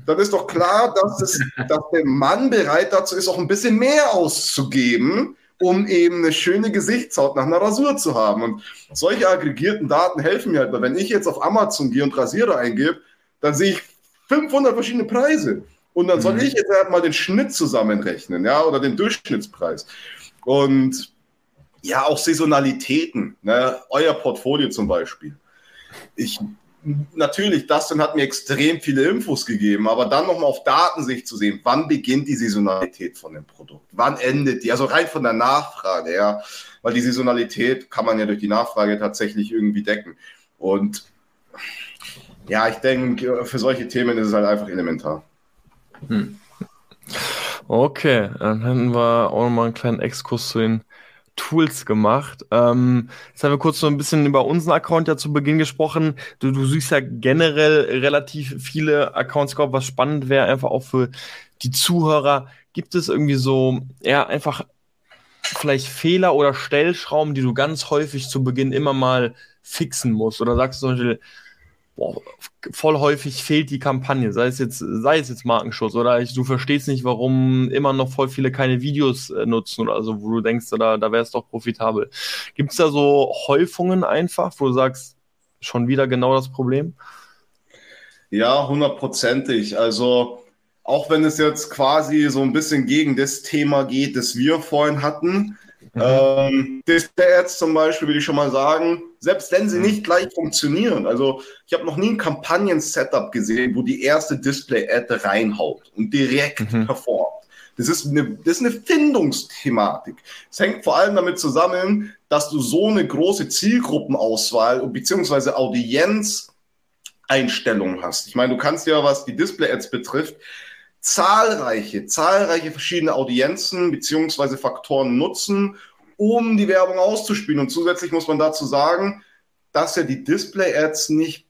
dann ist doch klar, dass, es, dass der Mann bereit dazu ist, auch ein bisschen mehr auszugeben, um eben eine schöne Gesichtshaut nach einer Rasur zu haben. Und solche aggregierten Daten helfen mir halt, weil wenn ich jetzt auf Amazon gehe und Rasierer eingebe, dann sehe ich 500 verschiedene Preise. Und dann soll mhm. ich jetzt halt mal den Schnitt zusammenrechnen, ja, oder den Durchschnittspreis. Und ja, auch Saisonalitäten, ne? euer Portfolio zum Beispiel. Ich natürlich, Dustin hat mir extrem viele Infos gegeben, aber dann nochmal auf Datensicht zu sehen, wann beginnt die Saisonalität von dem Produkt? Wann endet die? Also rein von der Nachfrage, ja. Weil die Saisonalität kann man ja durch die Nachfrage tatsächlich irgendwie decken. Und ja, ich denke, für solche Themen ist es halt einfach elementar. Hm. Okay, dann hätten wir auch nochmal einen kleinen Exkurs zu den Tools gemacht. Ähm, jetzt haben wir kurz so ein bisschen über unseren Account ja zu Beginn gesprochen. Du, du siehst ja generell relativ viele Accounts, glaube was spannend wäre, einfach auch für die Zuhörer. Gibt es irgendwie so, ja, einfach vielleicht Fehler oder Stellschrauben, die du ganz häufig zu Beginn immer mal fixen musst? Oder sagst du zum Beispiel, boah, voll häufig fehlt die Kampagne, sei es jetzt, sei es jetzt Markenschutz oder ich, du verstehst nicht, warum immer noch voll viele keine Videos äh, nutzen oder so, wo du denkst, da, da wäre es doch profitabel. Gibt es da so Häufungen einfach, wo du sagst, schon wieder genau das Problem? Ja, hundertprozentig. Also auch wenn es jetzt quasi so ein bisschen gegen das Thema geht, das wir vorhin hatten, Mhm. Ähm, Display-Ads zum Beispiel, will ich schon mal sagen, selbst wenn sie mhm. nicht gleich funktionieren. Also ich habe noch nie ein Kampagnen-Setup gesehen, wo die erste Display-Ad reinhaut und direkt mhm. performt. Das ist, eine, das ist eine Findungsthematik. Es hängt vor allem damit zusammen, dass du so eine große Zielgruppenauswahl bzw. Audienzeinstellung hast. Ich meine, du kannst ja, was die Display-Ads betrifft, zahlreiche, zahlreiche verschiedene Audienzen beziehungsweise Faktoren nutzen, um die Werbung auszuspielen. Und zusätzlich muss man dazu sagen, dass ja die Display-Ads nicht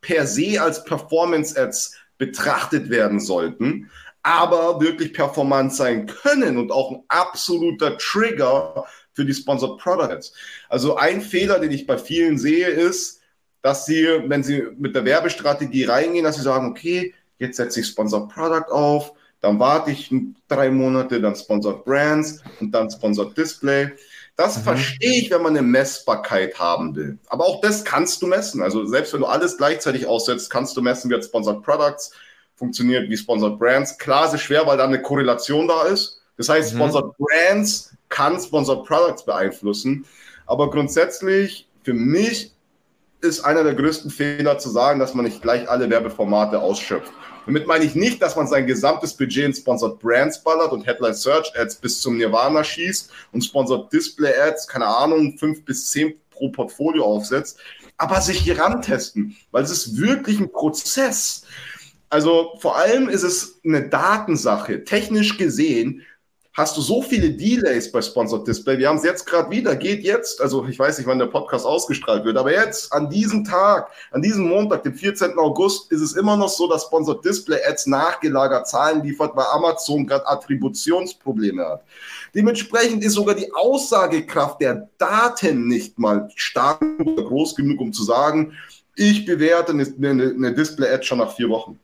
per se als Performance-Ads betrachtet werden sollten, aber wirklich performant sein können und auch ein absoluter Trigger für die Sponsored Products. Also ein Fehler, den ich bei vielen sehe, ist, dass sie, wenn sie mit der Werbestrategie reingehen, dass sie sagen, okay, jetzt setze ich Sponsored Product auf, dann warte ich drei Monate, dann Sponsored Brands und dann Sponsored Display. Das mhm. verstehe ich, wenn man eine Messbarkeit haben will. Aber auch das kannst du messen. Also selbst wenn du alles gleichzeitig aussetzt, kannst du messen, wie hat Sponsored Products funktioniert, wie Sponsored Brands. Klar, es ist schwer, weil da eine Korrelation da ist. Das heißt, mhm. Sponsored Brands kann Sponsored Products beeinflussen. Aber grundsätzlich, für mich ist einer der größten Fehler zu sagen, dass man nicht gleich alle Werbeformate ausschöpft. Damit meine ich nicht, dass man sein gesamtes Budget in Sponsored Brands ballert und Headline Search Ads bis zum Nirvana schießt und Sponsored Display Ads, keine Ahnung, fünf bis zehn pro Portfolio aufsetzt, aber sich hier rantesten, weil es ist wirklich ein Prozess. Also vor allem ist es eine Datensache. Technisch gesehen hast du so viele Delays bei Sponsored Display. Wir haben es jetzt gerade wieder, geht jetzt, also ich weiß nicht, wann der Podcast ausgestrahlt wird, aber jetzt, an diesem Tag, an diesem Montag, dem 14. August, ist es immer noch so, dass Sponsored Display Ads nachgelagert Zahlen liefert, weil Amazon gerade Attributionsprobleme hat. Dementsprechend ist sogar die Aussagekraft der Daten nicht mal stark oder groß genug, um zu sagen, ich bewerte eine, eine, eine Display-Ad schon nach vier Wochen.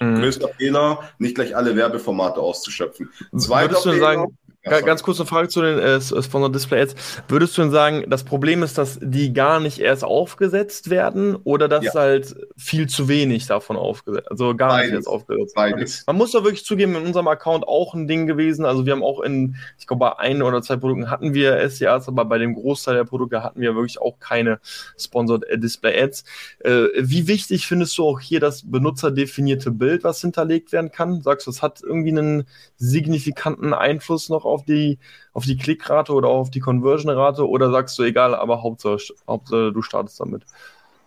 Mhm. Größter Fehler, nicht gleich alle Werbeformate auszuschöpfen. Zweiter Fehler, sagen, ganz kurze Frage zu den äh, Sponsor Display Ads. Würdest du denn sagen, das Problem ist, dass die gar nicht erst aufgesetzt werden oder dass ja. halt viel zu wenig davon aufgesetzt, also gar Beides. nicht erst aufgesetzt Beides. Man muss doch wirklich zugeben, in unserem Account auch ein Ding gewesen. Also wir haben auch in, ich glaube, bei ein oder zwei Produkten hatten wir SDAs, aber bei dem Großteil der Produkte hatten wir wirklich auch keine Sponsored Display Ads. Äh, wie wichtig findest du auch hier das benutzerdefinierte Bild, was hinterlegt werden kann? Sagst du, es hat irgendwie einen signifikanten Einfluss noch auf auf die, auf die Klickrate oder auf die Conversion-Rate oder sagst du, egal, aber Hauptsache, Hauptsache du startest damit?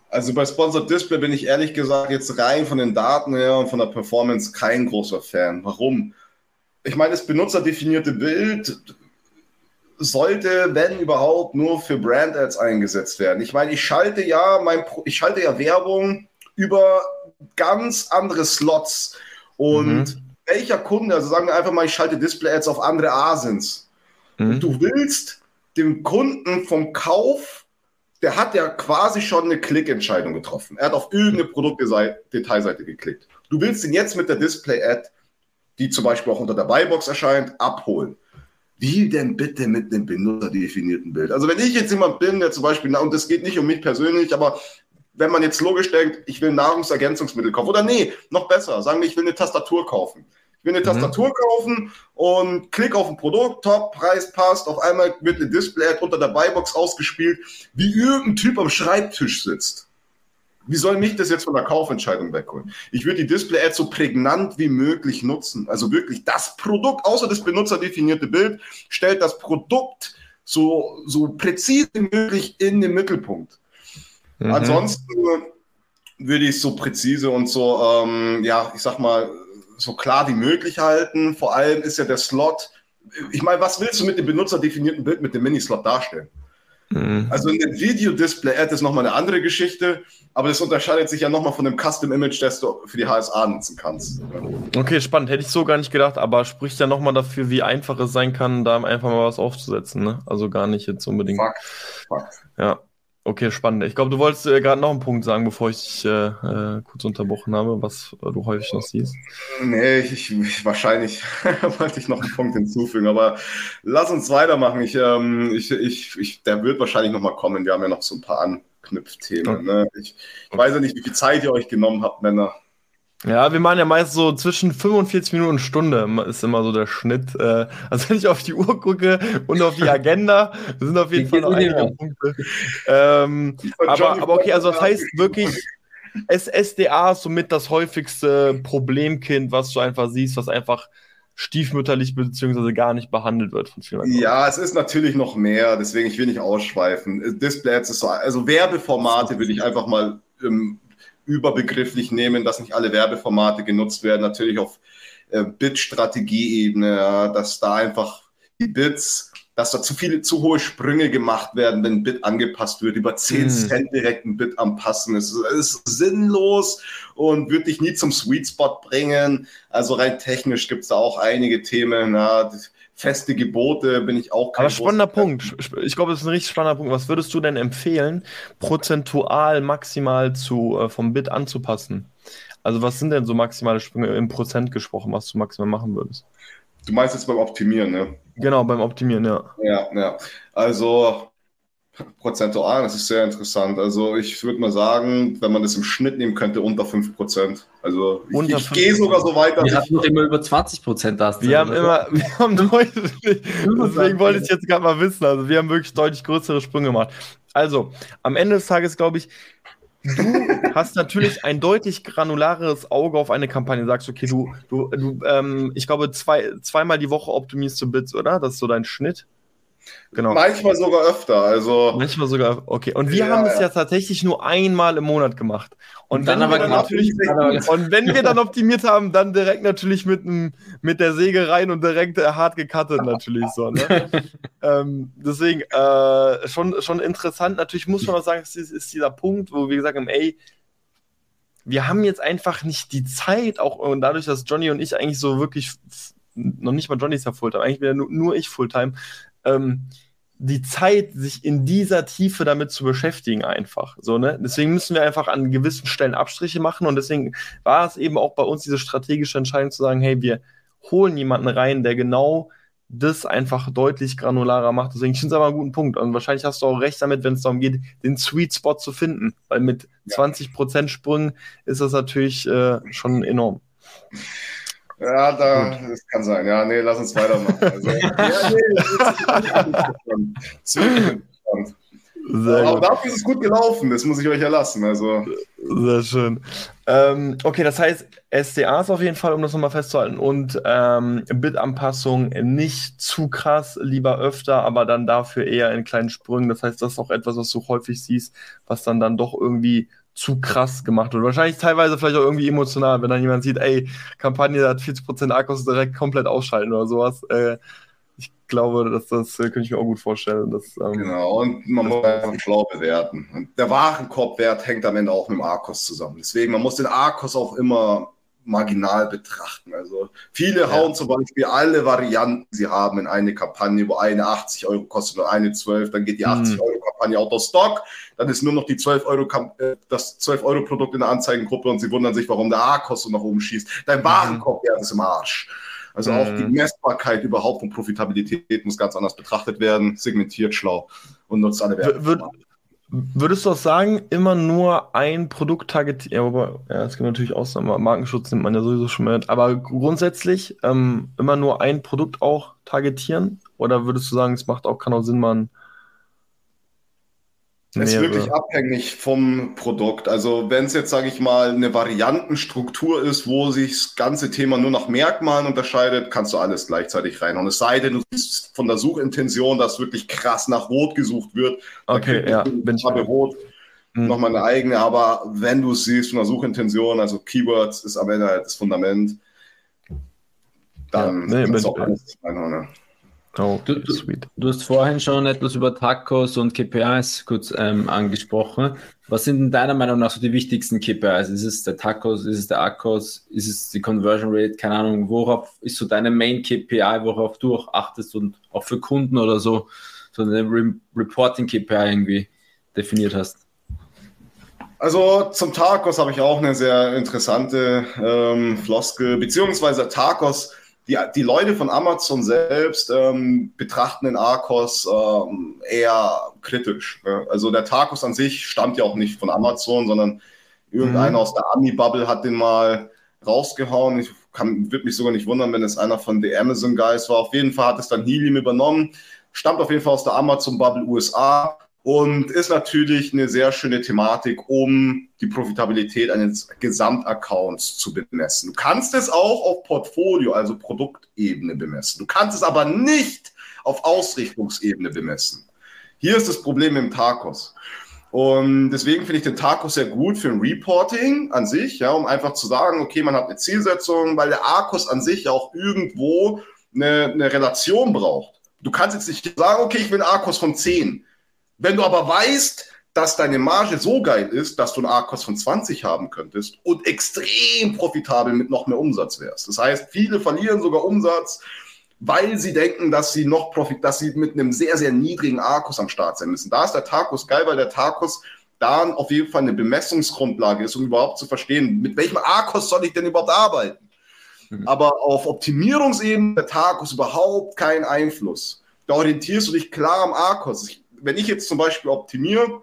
Also bei Sponsored Display bin ich ehrlich gesagt jetzt rein von den Daten her und von der Performance kein großer Fan. Warum? Ich meine, das benutzerdefinierte Bild sollte, wenn überhaupt, nur für Brand Ads eingesetzt werden. Ich meine, ich schalte ja mein, ich schalte ja Werbung über ganz andere Slots und mhm. Welcher Kunde, also sagen wir einfach mal, ich schalte Display Ads auf andere Asins. Mhm. Du willst dem Kunden vom Kauf der hat ja quasi schon eine Klickentscheidung getroffen. Er hat auf irgendeine Produktdetailseite geklickt. Du willst ihn jetzt mit der Display-Ad, die zum Beispiel auch unter der Buybox erscheint, abholen. Wie denn bitte mit einem benutzerdefinierten Bild? Also wenn ich jetzt jemand bin, der zum Beispiel, und das geht nicht um mich persönlich, aber wenn man jetzt logisch denkt, ich will Nahrungsergänzungsmittel kaufen, oder nee, noch besser, sagen wir, ich will eine Tastatur kaufen ich will eine mhm. Tastatur mhm. kaufen und klick auf ein Produkt, top, Preis passt, auf einmal wird eine Display-Ad unter der Buybox ausgespielt, wie irgendein Typ am Schreibtisch sitzt. Wie soll mich das jetzt von der Kaufentscheidung wegholen? Ich würde die Display-Ad so prägnant wie möglich nutzen. Also wirklich das Produkt, außer das benutzerdefinierte Bild, stellt das Produkt so, so präzise wie möglich in den Mittelpunkt. Mhm. Ansonsten würde ich so präzise und so, ähm, ja, ich sag mal, so klar wie möglich halten. Vor allem ist ja der Slot, ich meine, was willst du mit dem benutzerdefinierten Bild mit dem Mini-Slot darstellen? Mhm. Also ein Video-Display-Ad ist nochmal eine andere Geschichte, aber das unterscheidet sich ja nochmal von dem Custom-Image, das du für die HSA nutzen kannst. Okay, spannend. Hätte ich so gar nicht gedacht, aber spricht ja nochmal dafür, wie einfach es sein kann, da einfach mal was aufzusetzen. Ne? Also gar nicht jetzt unbedingt. Fakt. Fakt. Ja. Okay, spannend. Ich glaube, du wolltest äh, gerade noch einen Punkt sagen, bevor ich dich äh, äh, kurz unterbrochen habe, was du häufig noch siehst. Nee, ich, ich wahrscheinlich [laughs] wollte ich noch einen Punkt hinzufügen, aber lass uns weitermachen. Ich, ähm, ich, ich, ich, der wird wahrscheinlich noch mal kommen. Wir haben ja noch so ein paar Anknüpfthemen. Okay. Ne? Ich, ich weiß ja nicht, wie viel Zeit ihr euch genommen habt, Männer. Ja, wir machen ja meist so zwischen 45 Minuten und Stunde ist immer so der Schnitt. Äh, also wenn ich auf die Uhr gucke und auf die [laughs] Agenda, sind auf jeden Fall noch einige Punkte. Ähm, aber, aber okay, also das heißt wirklich, SSDA ist somit das häufigste Problemkind, was du einfach siehst, was einfach stiefmütterlich beziehungsweise gar nicht behandelt wird von vielen Ja, es ist natürlich noch mehr, deswegen ich will nicht ausschweifen. Displays ist so, also Werbeformate würde ich einfach mal ähm, überbegrifflich nehmen, dass nicht alle Werbeformate genutzt werden, natürlich auf äh, Bit-Strategie-Ebene, ja, dass da einfach die Bits, dass da zu viele, zu hohe Sprünge gemacht werden, wenn ein Bit angepasst wird, über 10 mm. Cent direkt ein Bit anpassen. Es ist, ist sinnlos und wird dich nie zum Sweet Spot bringen. Also rein technisch gibt es da auch einige Themen. Ja, feste Gebote bin ich auch kein Aber spannender Punkt. Ich glaube, das ist ein richtig spannender Punkt. Was würdest du denn empfehlen, prozentual maximal zu, äh, vom Bit anzupassen? Also was sind denn so maximale Sprünge im Prozent gesprochen, was du maximal machen würdest? Du meinst jetzt beim Optimieren, ne? Genau, beim Optimieren, ja. Ja, ja. Also prozentual, das ist sehr interessant. Also ich würde mal sagen, wenn man das im Schnitt nehmen könnte, unter 5 Prozent. Also ich, ich gehe sogar so weit, dass wir ich... immer über 20 Prozent da. Wir haben immer, [laughs] wir haben deutlich, deswegen wollte ich jetzt gerade mal wissen, also wir haben wirklich deutlich größere Sprünge gemacht. Also, am Ende des Tages glaube ich, du [laughs] hast natürlich ein deutlich granulareres Auge auf eine Kampagne. Sagst, okay, du, du, du ähm, ich glaube, zwei, zweimal die Woche optimierst du Bits, oder? Das ist so dein Schnitt. Genau. Manchmal sogar öfter. Also Manchmal sogar, okay. Und wir ja, haben es ja. ja tatsächlich nur einmal im Monat gemacht. Und, und dann aber dann natürlich, [laughs] und wenn wir dann optimiert haben, dann direkt natürlich mit, mit der Säge rein und direkt äh, hart gecuttet natürlich so. Ne? [laughs] ähm, deswegen äh, schon, schon interessant. Natürlich muss man auch sagen, es ist, ist dieser Punkt, wo wir gesagt haben, ey, wir haben jetzt einfach nicht die Zeit, auch und dadurch, dass Johnny und ich eigentlich so wirklich noch nicht mal Johnny ist ja Fulltime, eigentlich wieder nur, nur ich Fulltime, ähm, die Zeit, sich in dieser Tiefe damit zu beschäftigen, einfach. So, ne? Deswegen müssen wir einfach an gewissen Stellen Abstriche machen und deswegen war es eben auch bei uns diese strategische Entscheidung zu sagen, hey, wir holen jemanden rein, der genau das einfach deutlich granularer macht. Deswegen finde ich es aber einen guten Punkt. Und wahrscheinlich hast du auch recht damit, wenn es darum geht, den Sweet Spot zu finden. Weil mit ja. 20% Sprüngen ist das natürlich äh, schon enorm. Ja, da, das kann sein. Ja, nee, lass uns weitermachen. [laughs] Also, ja, nee, das ist interessant. Sehr Aber dafür ist es gut gelaufen, das muss ich euch erlassen. Also. Sehr schön. Ähm, okay, das heißt, SDAs auf jeden Fall, um das nochmal festzuhalten, und ähm, Bitanpassung nicht zu krass, lieber öfter, aber dann dafür eher in kleinen Sprüngen. Das heißt, das ist auch etwas, was du häufig siehst, was dann dann doch irgendwie zu krass gemacht wird. Wahrscheinlich teilweise vielleicht auch irgendwie emotional, wenn dann jemand sieht, ey, Kampagne hat 40% Akkus direkt komplett ausschalten oder sowas. Äh, ich glaube, dass das äh, könnte ich mir auch gut vorstellen. Dass, ähm, genau, und man muss einfach schlau bewerten. Und der Warenkorbwert hängt am Ende auch mit dem Arkos zusammen. Deswegen, man muss den Arkos auch immer marginal betrachten. Also viele ja. hauen zum Beispiel alle Varianten, sie haben in eine Kampagne, wo eine 80 Euro kostet und eine 12, dann geht die 80 hm. Euro Kampagne out of stock, dann ist nur noch die 12 Euro äh, das 12 Euro Produkt in der Anzeigengruppe und sie wundern sich, warum der A-Kost so nach oben schießt. Dein mhm. Warenkorbwert ist im Arsch. Also auch die mhm. Messbarkeit überhaupt von Profitabilität muss ganz anders betrachtet werden, segmentiert schlau und nutzt alle Werte. Würdest du auch sagen, immer nur ein Produkt targetieren? Ja, aber ja, es gibt natürlich Ausnahmen. Markenschutz nimmt man ja sowieso schon mit. Aber grundsätzlich ähm, immer nur ein Produkt auch targetieren? Oder würdest du sagen, es macht auch, auch Sinn, man es ist wirklich abhängig vom Produkt. Also wenn es jetzt, sage ich mal, eine Variantenstruktur ist, wo sich das ganze Thema nur nach Merkmalen unterscheidet, kannst du alles gleichzeitig reinhauen. Es sei denn, du siehst von der Suchintention, dass wirklich krass nach Rot gesucht wird. Okay, ja. Bin ich habe Rot hm. nochmal eine eigene, aber wenn du es siehst von der Suchintention, also Keywords ist am Ende halt das Fundament, dann ja, nee, du auch alles reinhauen. Ne? Oh, du, du, du, hast vorhin schon etwas über Tacos und KPIs kurz ähm, angesprochen. Was sind denn deiner Meinung nach so die wichtigsten KPIs? Ist es der Tacos, ist es der Akkus, ist es die Conversion Rate? Keine Ahnung, worauf ist so deine Main KPI, worauf du auch achtest und auch für Kunden oder so, so eine Re Reporting KPI irgendwie definiert hast? Also zum Tacos habe ich auch eine sehr interessante ähm, Floskel, beziehungsweise Tacos die, die Leute von Amazon selbst ähm, betrachten den Arcos ähm, eher kritisch. Ne? Also der Tacos an sich stammt ja auch nicht von Amazon, sondern irgendeiner mhm. aus der Ami-Bubble hat den mal rausgehauen. Ich würde mich sogar nicht wundern, wenn es einer von den Amazon Guys war. Auf jeden Fall hat es dann Helium übernommen. Stammt auf jeden Fall aus der Amazon-Bubble USA und ist natürlich eine sehr schöne Thematik, um die Profitabilität eines Gesamtaccounts zu bemessen. Du kannst es auch auf Portfolio, also Produktebene bemessen. Du kannst es aber nicht auf Ausrichtungsebene bemessen. Hier ist das Problem im Tacos. Und deswegen finde ich den Tacos sehr gut für ein Reporting an sich, ja, um einfach zu sagen, okay, man hat eine Zielsetzung, weil der Arcos an sich auch irgendwo eine, eine Relation braucht. Du kannst jetzt nicht sagen, okay, ich will einen Arcos von 10 wenn du aber weißt, dass deine Marge so geil ist, dass du einen A-Kost von 20 haben könntest und extrem profitabel mit noch mehr Umsatz wärst. Das heißt, viele verlieren sogar Umsatz, weil sie denken, dass sie noch Profit, dass sie mit einem sehr, sehr niedrigen Arkus am Start sein müssen. Da ist der Tarkus geil, weil der Tarkus da auf jeden Fall eine Bemessungsgrundlage ist, um überhaupt zu verstehen, mit welchem Arkus soll ich denn überhaupt arbeiten. Mhm. Aber auf Optimierungsebene der Tarkus überhaupt keinen Einfluss. Da orientierst du dich klar am Arkus. Wenn ich jetzt zum Beispiel optimiere,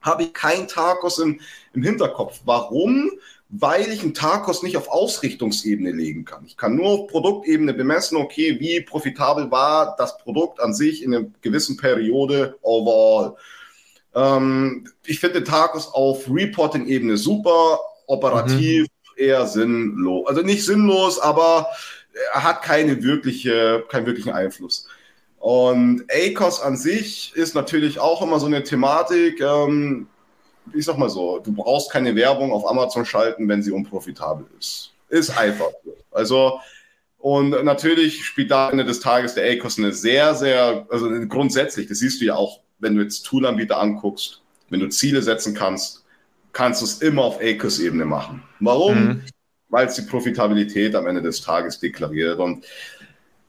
habe ich keinen Tarkos im, im Hinterkopf. Warum? Weil ich einen Tarkos nicht auf Ausrichtungsebene legen kann. Ich kann nur auf Produktebene bemessen, okay, wie profitabel war das Produkt an sich in einer gewissen Periode overall. Ähm, ich finde den Tarkos auf Reporting-Ebene super, operativ mhm. eher sinnlos. Also nicht sinnlos, aber er hat keine wirkliche, keinen wirklichen Einfluss. Und ACOS an sich ist natürlich auch immer so eine Thematik. Ähm, ich sag mal so, du brauchst keine Werbung auf Amazon schalten, wenn sie unprofitabel ist. Ist einfach. Also, und natürlich spielt da Ende des Tages der ACOS eine sehr, sehr, also grundsätzlich, das siehst du ja auch, wenn du jetzt Toolanbieter anguckst, wenn du Ziele setzen kannst, kannst du es immer auf ACOS-Ebene machen. Warum? Mhm. Weil es die Profitabilität am Ende des Tages deklariert. Und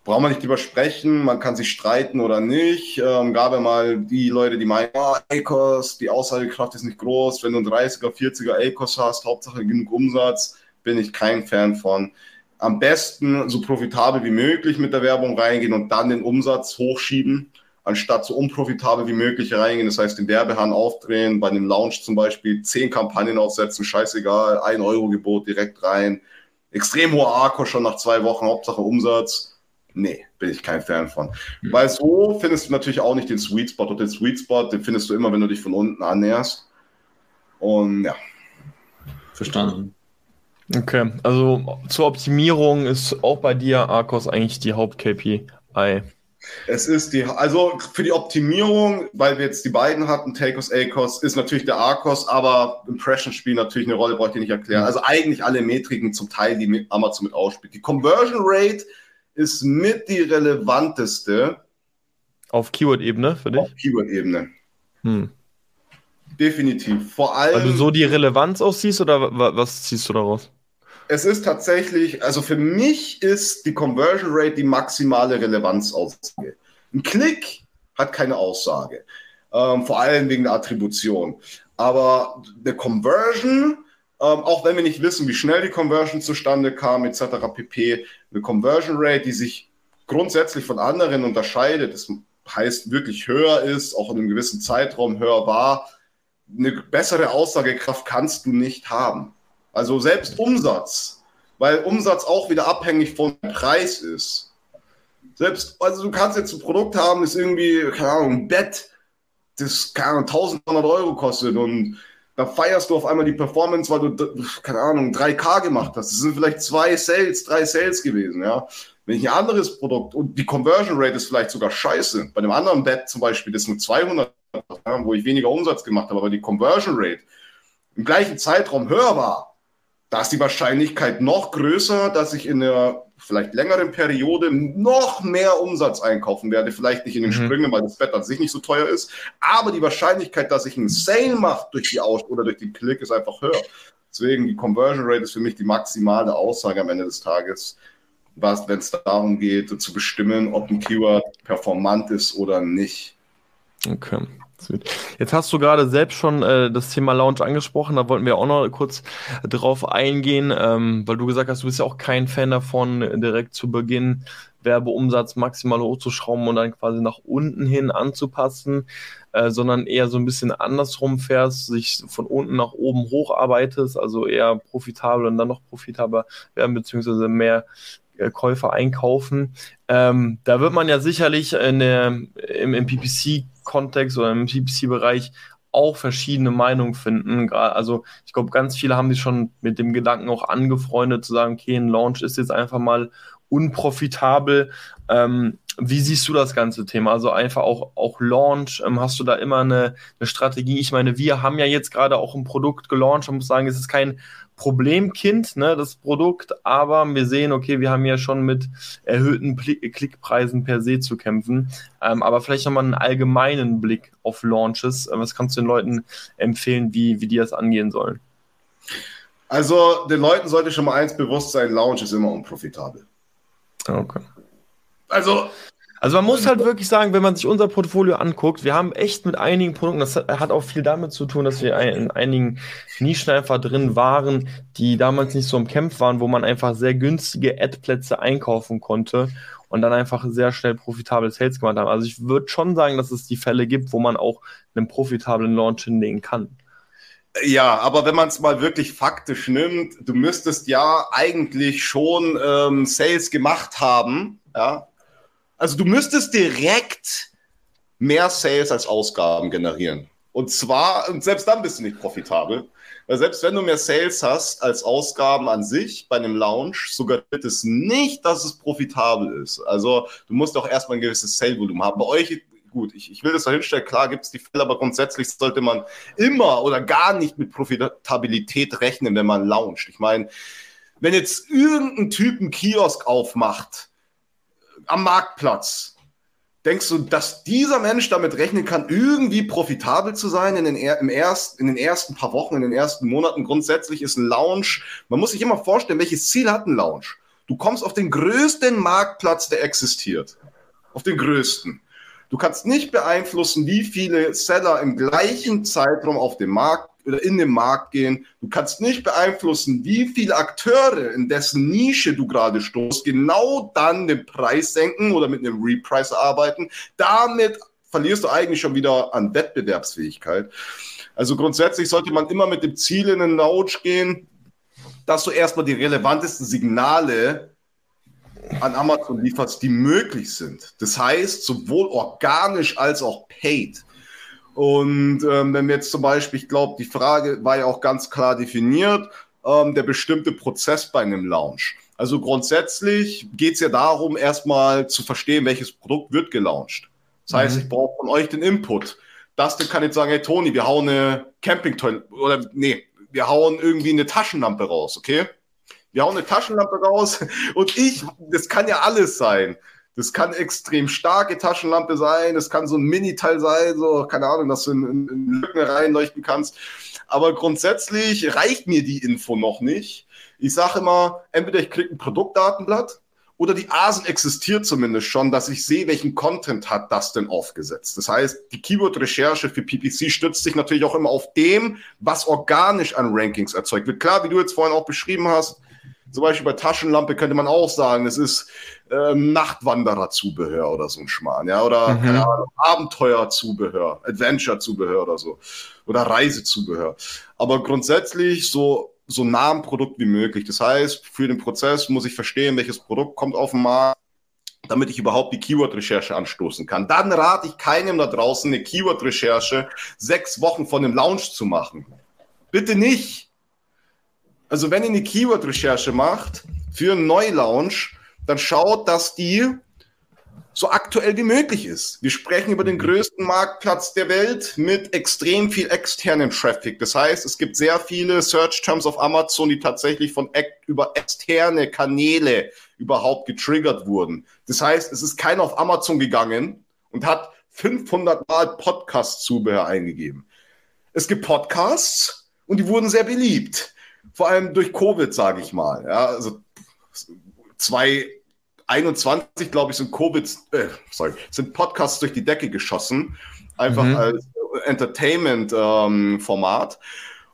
braucht man nicht drüber sprechen, man kann sich streiten oder nicht. Ähm, gab ja mal die Leute, die meinen, oh, ACOS, die Aussagekraft ist nicht groß, wenn du einen 30er, 40er ACOS hast, Hauptsache genug Umsatz, bin ich kein Fan von. Am besten so profitabel wie möglich mit der Werbung reingehen und dann den Umsatz hochschieben, anstatt so unprofitabel wie möglich reingehen. Das heißt, den Werbehahn aufdrehen, bei einem Launch zum Beispiel zehn Kampagnen aufsetzen, scheißegal, ein Euro Gebot direkt rein. Extrem hoher Akku schon nach zwei Wochen, Hauptsache Umsatz Nee, bin ich kein Fan von. Mhm. Weil so findest du natürlich auch nicht den Sweet Spot. Und den Sweet Spot, den findest du immer, wenn du dich von unten annäherst. Und ja. Verstanden. Okay, also zur Optimierung ist auch bei dir Arcos eigentlich die Haupt-KPI. Es ist die, also für die Optimierung, weil wir jetzt die beiden hatten, Takos, Acos, ist natürlich der Arcos, aber Impressions spielen natürlich eine Rolle, brauche ich nicht erklären. Also eigentlich alle Metriken zum Teil, die Amazon mit ausspielt. Die Conversion Rate ist mit die relevanteste. Auf Keyword-Ebene für dich? Auf Keyword-Ebene. Hm. Definitiv. Vor allem. Weil du so die Relevanz aussiehst oder was ziehst du daraus? Es ist tatsächlich, also für mich ist die Conversion Rate die maximale Relevanzaussage. Ein Klick hat keine Aussage, ähm, vor allem wegen der Attribution. Aber eine Conversion, ähm, auch wenn wir nicht wissen, wie schnell die Conversion zustande kam, etc. pp., eine Conversion Rate, die sich grundsätzlich von anderen unterscheidet, das heißt wirklich höher ist, auch in einem gewissen Zeitraum höher war, eine bessere Aussagekraft kannst du nicht haben. Also selbst Umsatz, weil Umsatz auch wieder abhängig vom Preis ist. Selbst, also du kannst jetzt ein Produkt haben, das irgendwie, keine Ahnung, ein Bett, das, keine Ahnung, 1200 Euro kostet und da feierst du auf einmal die Performance, weil du, keine Ahnung, 3K gemacht hast. Das sind vielleicht zwei Sales, drei Sales gewesen, ja. Wenn ich ein anderes Produkt und die Conversion Rate ist vielleicht sogar scheiße. Bei einem anderen Bett zum Beispiel, das nur 200 wo ich weniger Umsatz gemacht habe, aber die Conversion Rate im gleichen Zeitraum höher war, da ist die Wahrscheinlichkeit noch größer, dass ich in einer vielleicht längeren Periode noch mehr Umsatz einkaufen werde. Vielleicht nicht in den mhm. Sprüngen, weil das Bett an sich nicht so teuer ist. Aber die Wahrscheinlichkeit, dass ich einen Sale mache durch die Aus- oder durch den Klick, ist einfach höher. Deswegen die Conversion Rate ist für mich die maximale Aussage am Ende des Tages, was, wenn es darum geht, zu bestimmen, ob ein Keyword performant ist oder nicht. Okay. Jetzt hast du gerade selbst schon äh, das Thema Lounge angesprochen, da wollten wir auch noch kurz drauf eingehen, ähm, weil du gesagt hast, du bist ja auch kein Fan davon, direkt zu Beginn Werbeumsatz maximal hochzuschrauben und dann quasi nach unten hin anzupassen, äh, sondern eher so ein bisschen andersrum fährst, sich von unten nach oben hocharbeitest, also eher profitabel und dann noch profitabler werden, beziehungsweise mehr Käufer einkaufen. Ähm, da wird man ja sicherlich in der, im, im PPC-Kontext oder im PPC-Bereich auch verschiedene Meinungen finden. Also ich glaube, ganz viele haben sich schon mit dem Gedanken auch angefreundet, zu sagen, okay, ein Launch ist jetzt einfach mal unprofitabel. Ähm, wie siehst du das ganze Thema? Also einfach auch, auch Launch, ähm, hast du da immer eine, eine Strategie? Ich meine, wir haben ja jetzt gerade auch ein Produkt gelauncht. Man muss sagen, es ist kein Problemkind, ne, das Produkt, aber wir sehen, okay, wir haben ja schon mit erhöhten Pl Klickpreisen per se zu kämpfen. Ähm, aber vielleicht nochmal einen allgemeinen Blick auf Launches. Äh, was kannst du den Leuten empfehlen, wie, wie die das angehen sollen? Also, den Leuten sollte schon mal eins bewusst sein: Launch ist immer unprofitabel. Okay. Also, also man muss halt wirklich sagen, wenn man sich unser Portfolio anguckt, wir haben echt mit einigen Produkten, das hat auch viel damit zu tun, dass wir in einigen Nischen einfach drin waren, die damals nicht so im Kämpf waren, wo man einfach sehr günstige Ad-Plätze einkaufen konnte und dann einfach sehr schnell profitable Sales gemacht haben. Also ich würde schon sagen, dass es die Fälle gibt, wo man auch einen profitablen Launch hinlegen kann. Ja, aber wenn man es mal wirklich faktisch nimmt, du müsstest ja eigentlich schon ähm, Sales gemacht haben, ja, also du müsstest direkt mehr Sales als Ausgaben generieren. Und zwar, und selbst dann bist du nicht profitabel. Weil selbst wenn du mehr Sales hast als Ausgaben an sich bei einem Launch, suggeriert es nicht, dass es profitabel ist. Also du musst auch erstmal ein gewisses Sale-Volumen haben. Bei euch, gut, ich, ich will das dahinstellen, klar gibt es die Fälle, aber grundsätzlich sollte man immer oder gar nicht mit Profitabilität rechnen, wenn man launcht. Ich meine, wenn jetzt irgendein Typ einen Kiosk aufmacht, am Marktplatz. Denkst du, dass dieser Mensch damit rechnen kann, irgendwie profitabel zu sein in den, im erst, in den ersten paar Wochen, in den ersten Monaten? Grundsätzlich ist ein Lounge, man muss sich immer vorstellen, welches Ziel hat ein Lounge? Du kommst auf den größten Marktplatz, der existiert. Auf den größten. Du kannst nicht beeinflussen, wie viele Seller im gleichen Zeitraum auf dem Markt oder in den Markt gehen. Du kannst nicht beeinflussen, wie viele Akteure, in dessen Nische du gerade stoßt, genau dann den Preis senken oder mit einem Reprice arbeiten. Damit verlierst du eigentlich schon wieder an Wettbewerbsfähigkeit. Also grundsätzlich sollte man immer mit dem Ziel in den Launch gehen, dass du erstmal die relevantesten Signale an Amazon lieferst, die möglich sind. Das heißt, sowohl organisch als auch paid. Und ähm, wenn wir jetzt zum Beispiel, ich glaube, die Frage war ja auch ganz klar definiert, ähm, der bestimmte Prozess bei einem Launch. Also grundsätzlich geht es ja darum, erstmal zu verstehen, welches Produkt wird gelauncht. Das heißt, mhm. ich brauche von euch den Input. Dustin kann jetzt sagen, hey Toni, wir hauen eine Campingtoilette oder nee, wir hauen irgendwie eine Taschenlampe raus, okay? Wir hauen eine Taschenlampe raus [laughs] und ich, das kann ja alles sein. Das kann extrem starke Taschenlampe sein, das kann so ein Mini-Teil sein, so, keine Ahnung, dass du in, in, Lücken reinleuchten kannst. Aber grundsätzlich reicht mir die Info noch nicht. Ich sage immer, entweder ich kriege ein Produktdatenblatt oder die ASIN existiert zumindest schon, dass ich sehe, welchen Content hat das denn aufgesetzt. Das heißt, die Keyword-Recherche für PPC stützt sich natürlich auch immer auf dem, was organisch an Rankings erzeugt wird. Klar, wie du jetzt vorhin auch beschrieben hast, zum Beispiel bei Taschenlampe könnte man auch sagen, es ist ähm, Nachtwanderer-Zubehör oder so ein Schmarrn, ja, oder mhm. Abenteuer-Zubehör, Adventure-Zubehör oder so, oder Reisezubehör. Aber grundsätzlich so so nah am Produkt wie möglich. Das heißt, für den Prozess muss ich verstehen, welches Produkt kommt auf den Markt, damit ich überhaupt die Keyword-Recherche anstoßen kann. Dann rate ich keinem da draußen, eine Keyword-Recherche sechs Wochen vor dem Launch zu machen. Bitte nicht. Also wenn ihr eine Keyword-Recherche macht für einen Neulaunch, dann schaut, dass die so aktuell wie möglich ist. Wir sprechen über den größten Marktplatz der Welt mit extrem viel externen Traffic. Das heißt, es gibt sehr viele Search Terms auf Amazon, die tatsächlich von über externe Kanäle überhaupt getriggert wurden. Das heißt, es ist keiner auf Amazon gegangen und hat 500 Mal Podcast-Zubehör eingegeben. Es gibt Podcasts und die wurden sehr beliebt. Vor allem durch Covid, sage ich mal. Ja, also zwei 21, glaube ich, sind Covid, äh, sorry, sind Podcasts durch die Decke geschossen, einfach mhm. als Entertainment-Format. Ähm,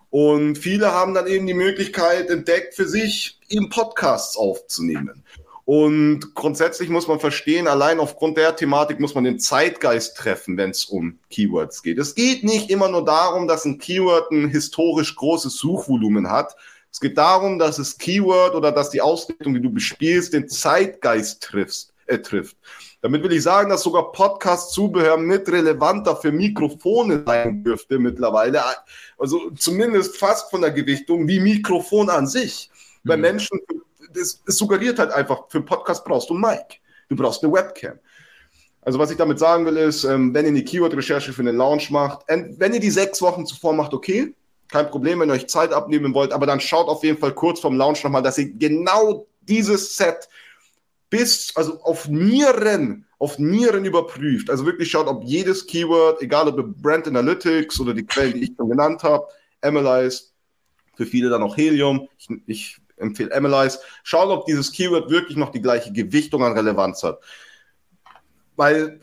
und viele haben dann eben die Möglichkeit entdeckt, für sich eben Podcasts aufzunehmen. Und grundsätzlich muss man verstehen, allein aufgrund der Thematik muss man den Zeitgeist treffen, wenn es um Keywords geht. Es geht nicht immer nur darum, dass ein Keyword ein historisch großes Suchvolumen hat, es geht darum, dass das Keyword oder dass die Ausrichtung, die du bespielst, den Zeitgeist triffst, äh, trifft. Damit will ich sagen, dass sogar Podcast-Zubehör mit relevanter für Mikrofone sein dürfte mittlerweile. Also zumindest fast von der Gewichtung wie Mikrofon an sich. Mhm. Bei Menschen, es suggeriert halt einfach, für Podcast brauchst du ein Mic. Du brauchst eine Webcam. Also was ich damit sagen will, ist, ähm, wenn ihr eine Keyword-Recherche für einen Launch macht, wenn ihr die sechs Wochen zuvor macht, okay, kein Problem, wenn ihr euch Zeit abnehmen wollt, aber dann schaut auf jeden Fall kurz vorm Launch nochmal, dass ihr genau dieses Set bis, also auf Nieren, auf Nieren überprüft. Also wirklich schaut, ob jedes Keyword, egal ob Brand Analytics oder die Quellen, die ich schon genannt habe, Analyze, für viele dann auch Helium, ich, ich empfehle Analyze, schaut, ob dieses Keyword wirklich noch die gleiche Gewichtung an Relevanz hat. Weil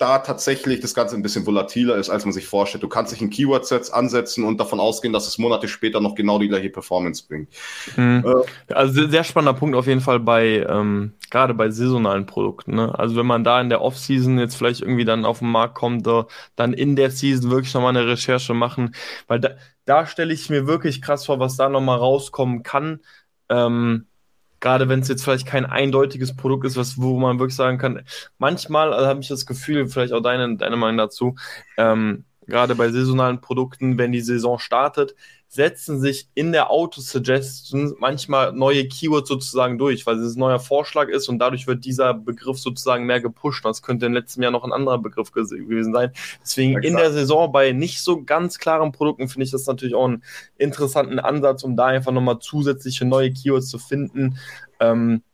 da tatsächlich das Ganze ein bisschen volatiler ist, als man sich vorstellt. Du kannst dich in Keyword-Sets ansetzen und davon ausgehen, dass es Monate später noch genau die gleiche Performance bringt. Mhm. Äh, also sehr spannender Punkt auf jeden Fall bei, ähm, gerade bei saisonalen Produkten. Ne? Also wenn man da in der Off-Season jetzt vielleicht irgendwie dann auf den Markt kommt, uh, dann in der Season wirklich nochmal eine Recherche machen, weil da, da stelle ich mir wirklich krass vor, was da nochmal rauskommen kann. Ähm, gerade wenn es jetzt vielleicht kein eindeutiges Produkt ist, was, wo man wirklich sagen kann, manchmal also habe ich das Gefühl, vielleicht auch deine, deine Meinung dazu, ähm, gerade bei saisonalen Produkten, wenn die Saison startet, setzen sich in der Auto-Suggestion manchmal neue Keywords sozusagen durch, weil es ein neuer Vorschlag ist und dadurch wird dieser Begriff sozusagen mehr gepusht. Das könnte im letzten Jahr noch ein anderer Begriff gewesen sein. Deswegen in der Saison bei nicht so ganz klaren Produkten finde ich das natürlich auch einen interessanten Ansatz, um da einfach nochmal zusätzliche neue Keywords zu finden. Ähm,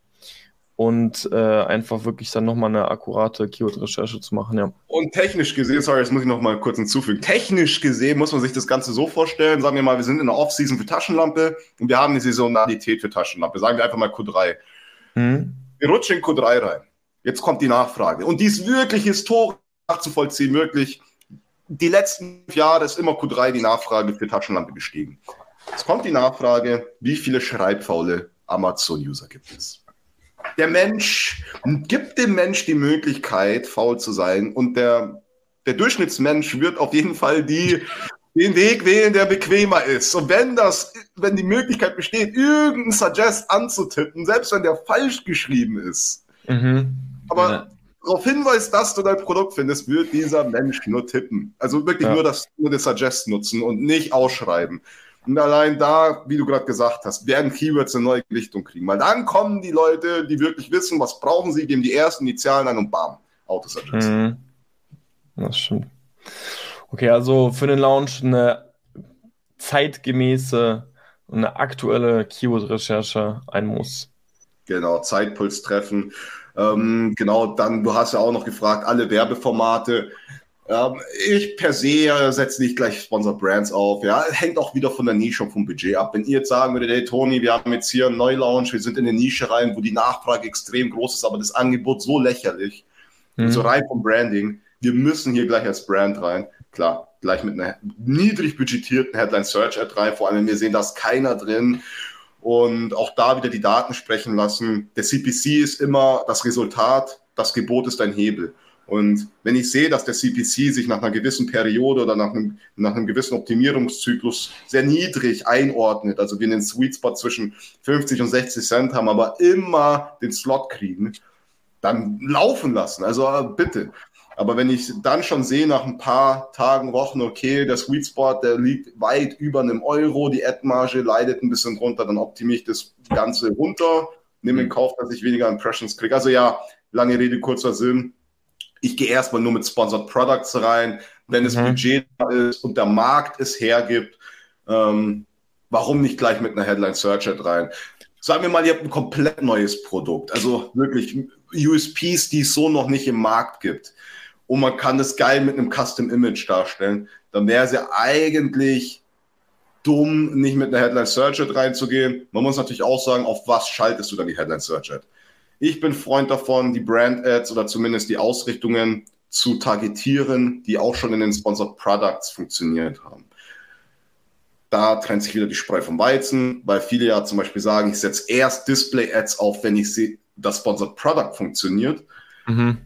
und äh, einfach wirklich dann nochmal eine akkurate Keyword-Recherche zu machen, ja. Und technisch gesehen, sorry, das muss ich nochmal kurz hinzufügen, technisch gesehen muss man sich das Ganze so vorstellen, sagen wir mal, wir sind in der Off-Season für Taschenlampe und wir haben eine Saisonalität für Taschenlampe, sagen wir einfach mal Q3. Mhm. Wir rutschen in Q3 rein. Jetzt kommt die Nachfrage. Und die ist wirklich historisch nachzuvollziehen, wirklich. Die letzten Jahre ist immer Q3 die Nachfrage für Taschenlampe gestiegen. Jetzt kommt die Nachfrage, wie viele schreibfaule Amazon-User gibt es? Der Mensch gibt dem Mensch die Möglichkeit, faul zu sein. Und der, der Durchschnittsmensch wird auf jeden Fall die, den Weg wählen, der bequemer ist. Und wenn das, wenn die Möglichkeit besteht, irgendeinen Suggest anzutippen, selbst wenn der falsch geschrieben ist, mhm. aber ja. darauf hinweist, dass du dein Produkt findest, wird dieser Mensch nur tippen. Also wirklich ja. nur das, nur das Suggest nutzen und nicht ausschreiben. Und allein da, wie du gerade gesagt hast, werden Keywords eine neue Gewichtung kriegen. Weil dann kommen die Leute, die wirklich wissen, was brauchen sie, geben die ersten Initialen ein und bam, Autosuggest. Mhm. Das stimmt. Okay, also für den Launch eine zeitgemäße, eine aktuelle Keyword-Recherche ein Muss. Genau, Zeitpuls treffen. Ähm, genau, dann, du hast ja auch noch gefragt, alle Werbeformate. Ähm, ich per se setze nicht gleich Sponsor Brands auf. Ja, hängt auch wieder von der Nische und vom Budget ab. Wenn ihr jetzt sagen würdet, hey Toni, wir haben jetzt hier einen Neulaunch, wir sind in eine Nische rein, wo die Nachfrage extrem groß ist, aber das Angebot so lächerlich, mhm. so rein vom Branding, wir müssen hier gleich als Brand rein. Klar, gleich mit einer niedrig budgetierten Headline Search Ad rein, vor allem wir sehen, da ist keiner drin und auch da wieder die Daten sprechen lassen. Der CPC ist immer das Resultat, das Gebot ist ein Hebel. Und wenn ich sehe, dass der CPC sich nach einer gewissen Periode oder nach einem, nach einem gewissen Optimierungszyklus sehr niedrig einordnet, also wir einen Sweet Spot zwischen 50 und 60 Cent haben, aber immer den Slot kriegen, dann laufen lassen. Also äh, bitte. Aber wenn ich dann schon sehe, nach ein paar Tagen, Wochen, okay, der Sweet Spot, der liegt weit über einem Euro, die Ad-Marge leidet ein bisschen drunter, dann optimiere ich das Ganze runter, nehme in Kauf, dass ich weniger Impressions kriege. Also ja, lange Rede, kurzer Sinn. Ich gehe erstmal nur mit Sponsored Products rein. Wenn mhm. Budget da ist und der Markt es hergibt, ähm, warum nicht gleich mit einer Headline Search Ad rein? Sagen wir mal, ihr habt ein komplett neues Produkt, also wirklich USPs, die es so noch nicht im Markt gibt und man kann das geil mit einem Custom Image darstellen, dann wäre es ja eigentlich dumm, nicht mit einer Headline Search Ad reinzugehen. Man muss natürlich auch sagen, auf was schaltest du dann die Headline Search Ad? Ich bin Freund davon, die Brand Ads oder zumindest die Ausrichtungen zu targetieren, die auch schon in den Sponsored Products funktioniert haben. Da trennt sich wieder die Spreu vom Weizen, weil viele ja zum Beispiel sagen, ich setze erst Display Ads auf, wenn ich sehe, das Sponsored Product funktioniert. Mhm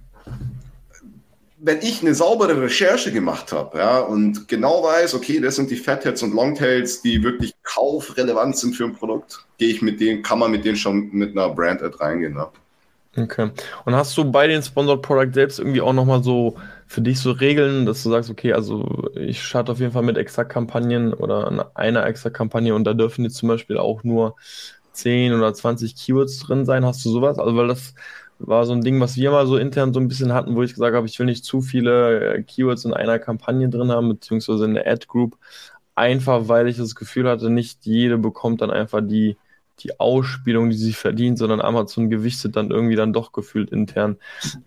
wenn ich eine saubere Recherche gemacht habe, ja, und genau weiß, okay, das sind die Fatheads und Longtails, die wirklich kaufrelevant sind für ein Produkt, gehe ich mit denen, kann man mit denen schon mit einer Brand-Ad reingehen, ne? Okay. Und hast du bei den Sponsored Product selbst irgendwie auch nochmal so für dich so Regeln, dass du sagst, okay, also ich starte auf jeden Fall mit Extra-Kampagnen oder einer Extra-Kampagne und da dürfen jetzt zum Beispiel auch nur 10 oder 20 Keywords drin sein. Hast du sowas? Also, weil das war so ein Ding, was wir mal so intern so ein bisschen hatten, wo ich gesagt habe, ich will nicht zu viele äh, Keywords in einer Kampagne drin haben, beziehungsweise in der Ad-Group, einfach weil ich das Gefühl hatte, nicht jede bekommt dann einfach die, die Ausspielung, die sie verdient, sondern Amazon gewichtet dann irgendwie dann doch gefühlt intern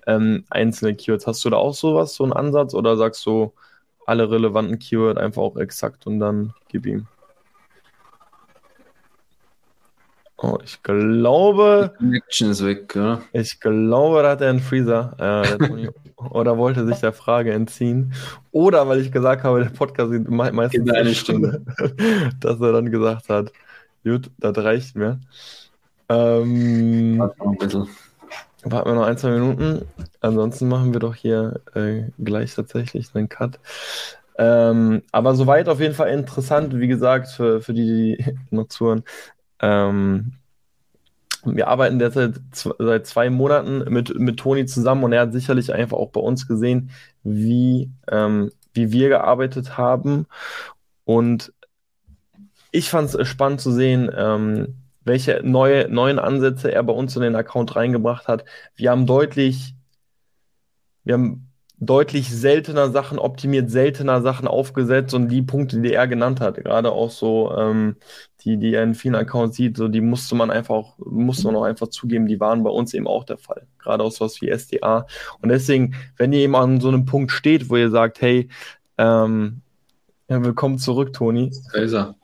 ähm, einzelne Keywords. Hast du da auch sowas, so einen Ansatz oder sagst du alle relevanten Keywords einfach auch exakt und dann gib ihm? Oh, ich glaube. Die Connection ist weg, ja. Ich glaube, da hat er einen Freezer. Äh, [laughs] oder wollte sich der Frage entziehen. Oder weil ich gesagt habe, der Podcast geht meistens eine Stunde. [laughs] dass er dann gesagt hat, gut, das reicht mir. Ähm. Warten wir noch ein, zwei Minuten. Ansonsten machen wir doch hier äh, gleich tatsächlich einen Cut. Ähm, aber soweit auf jeden Fall interessant, wie gesagt, für, für die, die [laughs] noch zuhören. Ähm, wir arbeiten derzeit seit zwei Monaten mit, mit Toni zusammen und er hat sicherlich einfach auch bei uns gesehen, wie, ähm, wie wir gearbeitet haben. Und ich fand es spannend zu sehen, ähm, welche neue, neuen Ansätze er bei uns in den Account reingebracht hat. Wir haben deutlich, wir haben deutlich seltener Sachen optimiert, seltener Sachen aufgesetzt und die Punkte, die er genannt hat, gerade auch so, ähm, die, die er in vielen Accounts sieht, so die musste man einfach auch, musste man auch einfach zugeben, die waren bei uns eben auch der Fall. Gerade auch sowas wie SDA. Und deswegen, wenn ihr eben an so einem Punkt steht, wo ihr sagt, hey, ähm, ja, willkommen zurück, Toni. Laser. Ja,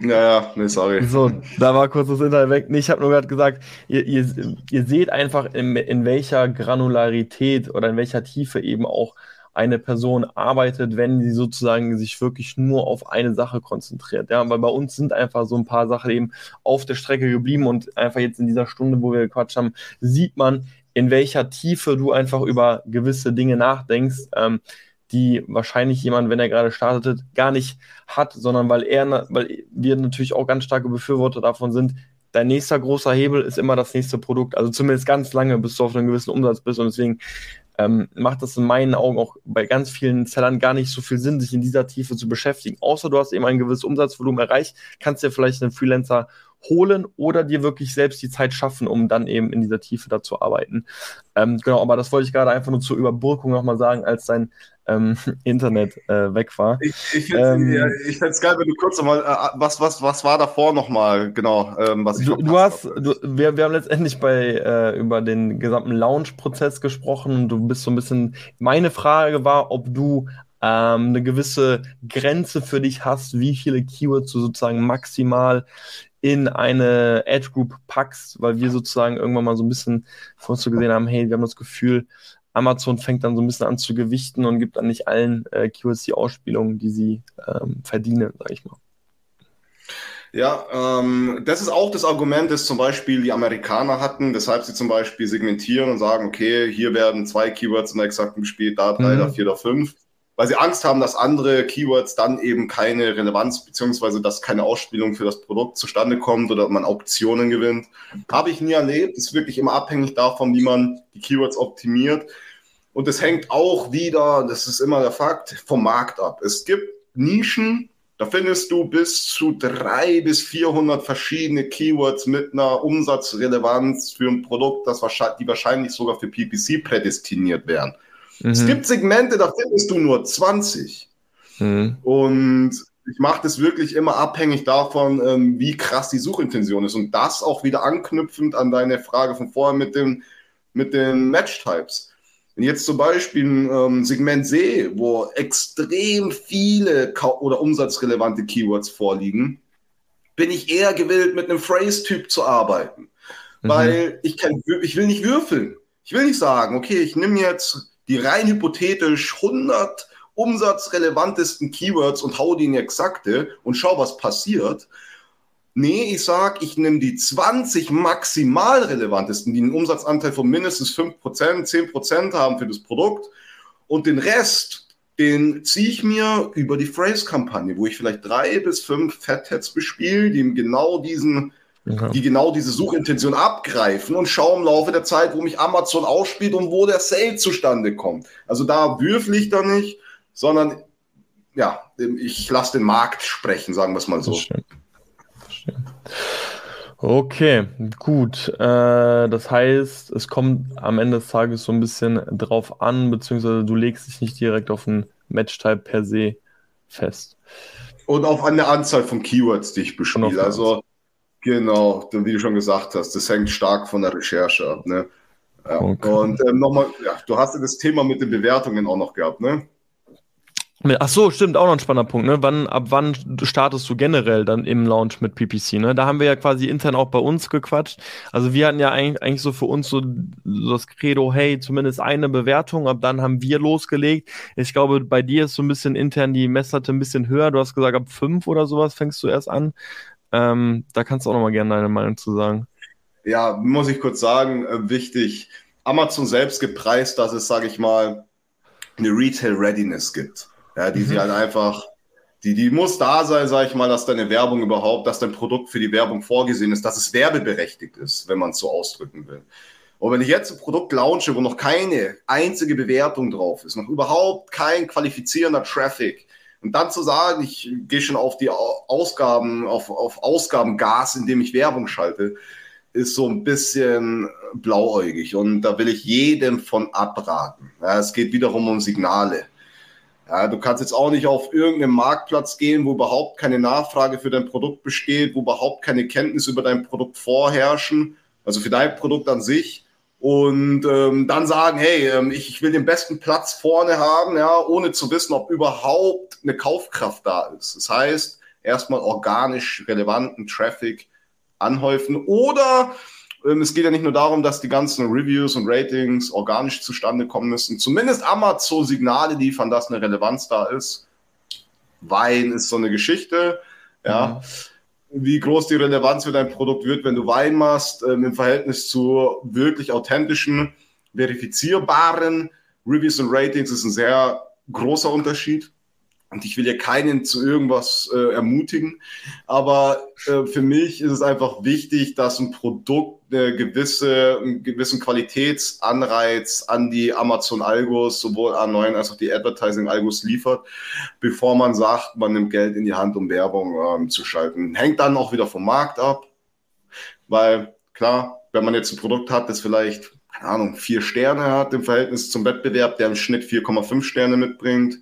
ja, nee, sorry. So, da war kurz das Internet weg. Nee, ich habe nur gerade gesagt, ihr, ihr, ihr seht einfach, in, in welcher Granularität oder in welcher Tiefe eben auch eine Person arbeitet, wenn sie sozusagen sich wirklich nur auf eine Sache konzentriert. Ja, weil bei uns sind einfach so ein paar Sachen eben auf der Strecke geblieben und einfach jetzt in dieser Stunde, wo wir gequatscht haben, sieht man, in welcher Tiefe du einfach über gewisse Dinge nachdenkst. Ähm, die wahrscheinlich jemand, wenn er gerade startet, gar nicht hat, sondern weil er, weil wir natürlich auch ganz starke Befürworter davon sind, dein nächster großer Hebel ist immer das nächste Produkt. Also zumindest ganz lange, bis du auf einem gewissen Umsatz bist. Und deswegen ähm, macht es in meinen Augen auch bei ganz vielen Sellern gar nicht so viel Sinn, sich in dieser Tiefe zu beschäftigen. Außer du hast eben ein gewisses Umsatzvolumen erreicht, kannst dir vielleicht einen Freelancer holen oder dir wirklich selbst die Zeit schaffen, um dann eben in dieser Tiefe da zu arbeiten. Ähm, genau, aber das wollte ich gerade einfach nur zur Überbrückung nochmal sagen, als dein ähm, [laughs] Internet äh, weg war. Ich, ich finde es ähm, geil, wenn du kurz nochmal, äh, was, was, was war davor nochmal, genau, ähm, was ich Du, du hast, du, wir, wir haben letztendlich bei, äh, über den gesamten Launch-Prozess gesprochen und du bist so ein bisschen, meine Frage war, ob du ähm, eine gewisse Grenze für dich hast, wie viele Keywords du sozusagen maximal in eine Edge Group packst, weil wir sozusagen irgendwann mal so ein bisschen von uns so gesehen haben, hey, wir haben das Gefühl, Amazon fängt dann so ein bisschen an zu gewichten und gibt dann nicht allen äh, Keywords die Ausspielung, die sie ähm, verdienen, sag ich mal. Ja, ähm, das ist auch das Argument, das zum Beispiel die Amerikaner hatten, weshalb sie zum Beispiel segmentieren und sagen, okay, hier werden zwei Keywords in der exakten gespielt, da drei, mhm. da vier, da fünf weil sie Angst haben, dass andere Keywords dann eben keine Relevanz beziehungsweise dass keine Ausspielung für das Produkt zustande kommt oder man Auktionen gewinnt. Habe ich nie erlebt. Ist wirklich immer abhängig davon, wie man die Keywords optimiert. Und es hängt auch wieder, das ist immer der Fakt, vom Markt ab. Es gibt Nischen, da findest du bis zu drei bis 400 verschiedene Keywords mit einer Umsatzrelevanz für ein Produkt, das wahrscheinlich, die wahrscheinlich sogar für PPC prädestiniert wären. Mhm. Es gibt Segmente, da findest du nur 20. Mhm. Und ich mache das wirklich immer abhängig davon, ähm, wie krass die Suchintention ist. Und das auch wieder anknüpfend an deine Frage von vorher mit, dem, mit den Match-Types. Wenn jetzt zum Beispiel ein ähm, Segment sehe, wo extrem viele oder umsatzrelevante Keywords vorliegen, bin ich eher gewillt, mit einem Phrase-Typ zu arbeiten. Mhm. Weil ich, kann, ich will nicht würfeln. Ich will nicht sagen, okay, ich nehme jetzt die rein hypothetisch 100 umsatzrelevantesten Keywords und hau die in exakte und schau, was passiert. Nee, ich sag, ich nehme die 20 maximal relevantesten, die einen Umsatzanteil von mindestens 5%, 10% haben für das Produkt und den Rest, den ziehe ich mir über die Phrase-Kampagne, wo ich vielleicht drei bis fünf Fatheads bespiele, die genau diesen ja. die genau diese Suchintention abgreifen und schauen im Laufe der Zeit, wo mich Amazon ausspielt und wo der Sale zustande kommt. Also da würfel ich da nicht, sondern ja, ich lasse den Markt sprechen, sagen wir es mal so. Okay, gut. Äh, das heißt, es kommt am Ende des Tages so ein bisschen drauf an, beziehungsweise du legst dich nicht direkt auf einen Match-Type per se fest. Und auf eine Anzahl von Keywords, die ich bespiele. Also Genau, wie du schon gesagt hast, das hängt stark von der Recherche ab. Ne? Ja. Okay. Und ähm, nochmal, ja, du hast ja das Thema mit den Bewertungen auch noch gehabt, ne? Ach so, stimmt, auch noch ein spannender Punkt. Ne? Wann, ab wann startest du generell dann im Launch mit PPC? Ne? Da haben wir ja quasi intern auch bei uns gequatscht. Also wir hatten ja eigentlich, eigentlich so für uns so, so das Credo, hey, zumindest eine Bewertung, ab dann haben wir losgelegt. Ich glaube, bei dir ist so ein bisschen intern die Messlatte ein bisschen höher. Du hast gesagt, ab fünf oder sowas fängst du erst an. Ähm, da kannst du auch noch mal gerne deine Meinung zu sagen. Ja, muss ich kurz sagen, äh, wichtig. Amazon selbst gepreist, dass es, sage ich mal, eine Retail Readiness gibt. Ja, die mhm. sie halt einfach, die, die muss da sein, sage ich mal, dass deine Werbung überhaupt, dass dein Produkt für die Werbung vorgesehen ist, dass es werbeberechtigt ist, wenn man es so ausdrücken will. Und wenn ich jetzt ein Produkt launche, wo noch keine einzige Bewertung drauf ist, noch überhaupt kein qualifizierender Traffic, und dann zu sagen, ich gehe schon auf die Ausgaben, auf, auf Ausgabengas, indem ich Werbung schalte, ist so ein bisschen blauäugig. Und da will ich jedem von abraten. Ja, es geht wiederum um Signale. Ja, du kannst jetzt auch nicht auf irgendeinen Marktplatz gehen, wo überhaupt keine Nachfrage für dein Produkt besteht, wo überhaupt keine Kenntnis über dein Produkt vorherrschen, also für dein Produkt an sich und ähm, dann sagen, hey, ähm, ich, ich will den besten Platz vorne haben, ja, ohne zu wissen, ob überhaupt eine Kaufkraft da ist. Das heißt, erstmal organisch relevanten Traffic anhäufen oder ähm, es geht ja nicht nur darum, dass die ganzen Reviews und Ratings organisch zustande kommen müssen. Zumindest Amazon Signale liefern, dass eine Relevanz da ist. Wein ist so eine Geschichte, ja. Mhm wie groß die Relevanz für dein Produkt wird, wenn du Wein machst, ähm, im Verhältnis zu wirklich authentischen, verifizierbaren Reviews und Ratings ist ein sehr großer Unterschied. Und ich will hier keinen zu irgendwas äh, ermutigen, aber äh, für mich ist es einfach wichtig, dass ein Produkt eine gewisse, einen gewissen Qualitätsanreiz an die Amazon Algos, sowohl A9 als auch die Advertising Algos liefert, bevor man sagt, man nimmt Geld in die Hand, um Werbung ähm, zu schalten. Hängt dann auch wieder vom Markt ab, weil klar, wenn man jetzt ein Produkt hat, das vielleicht, keine Ahnung, vier Sterne hat im Verhältnis zum Wettbewerb, der im Schnitt 4,5 Sterne mitbringt,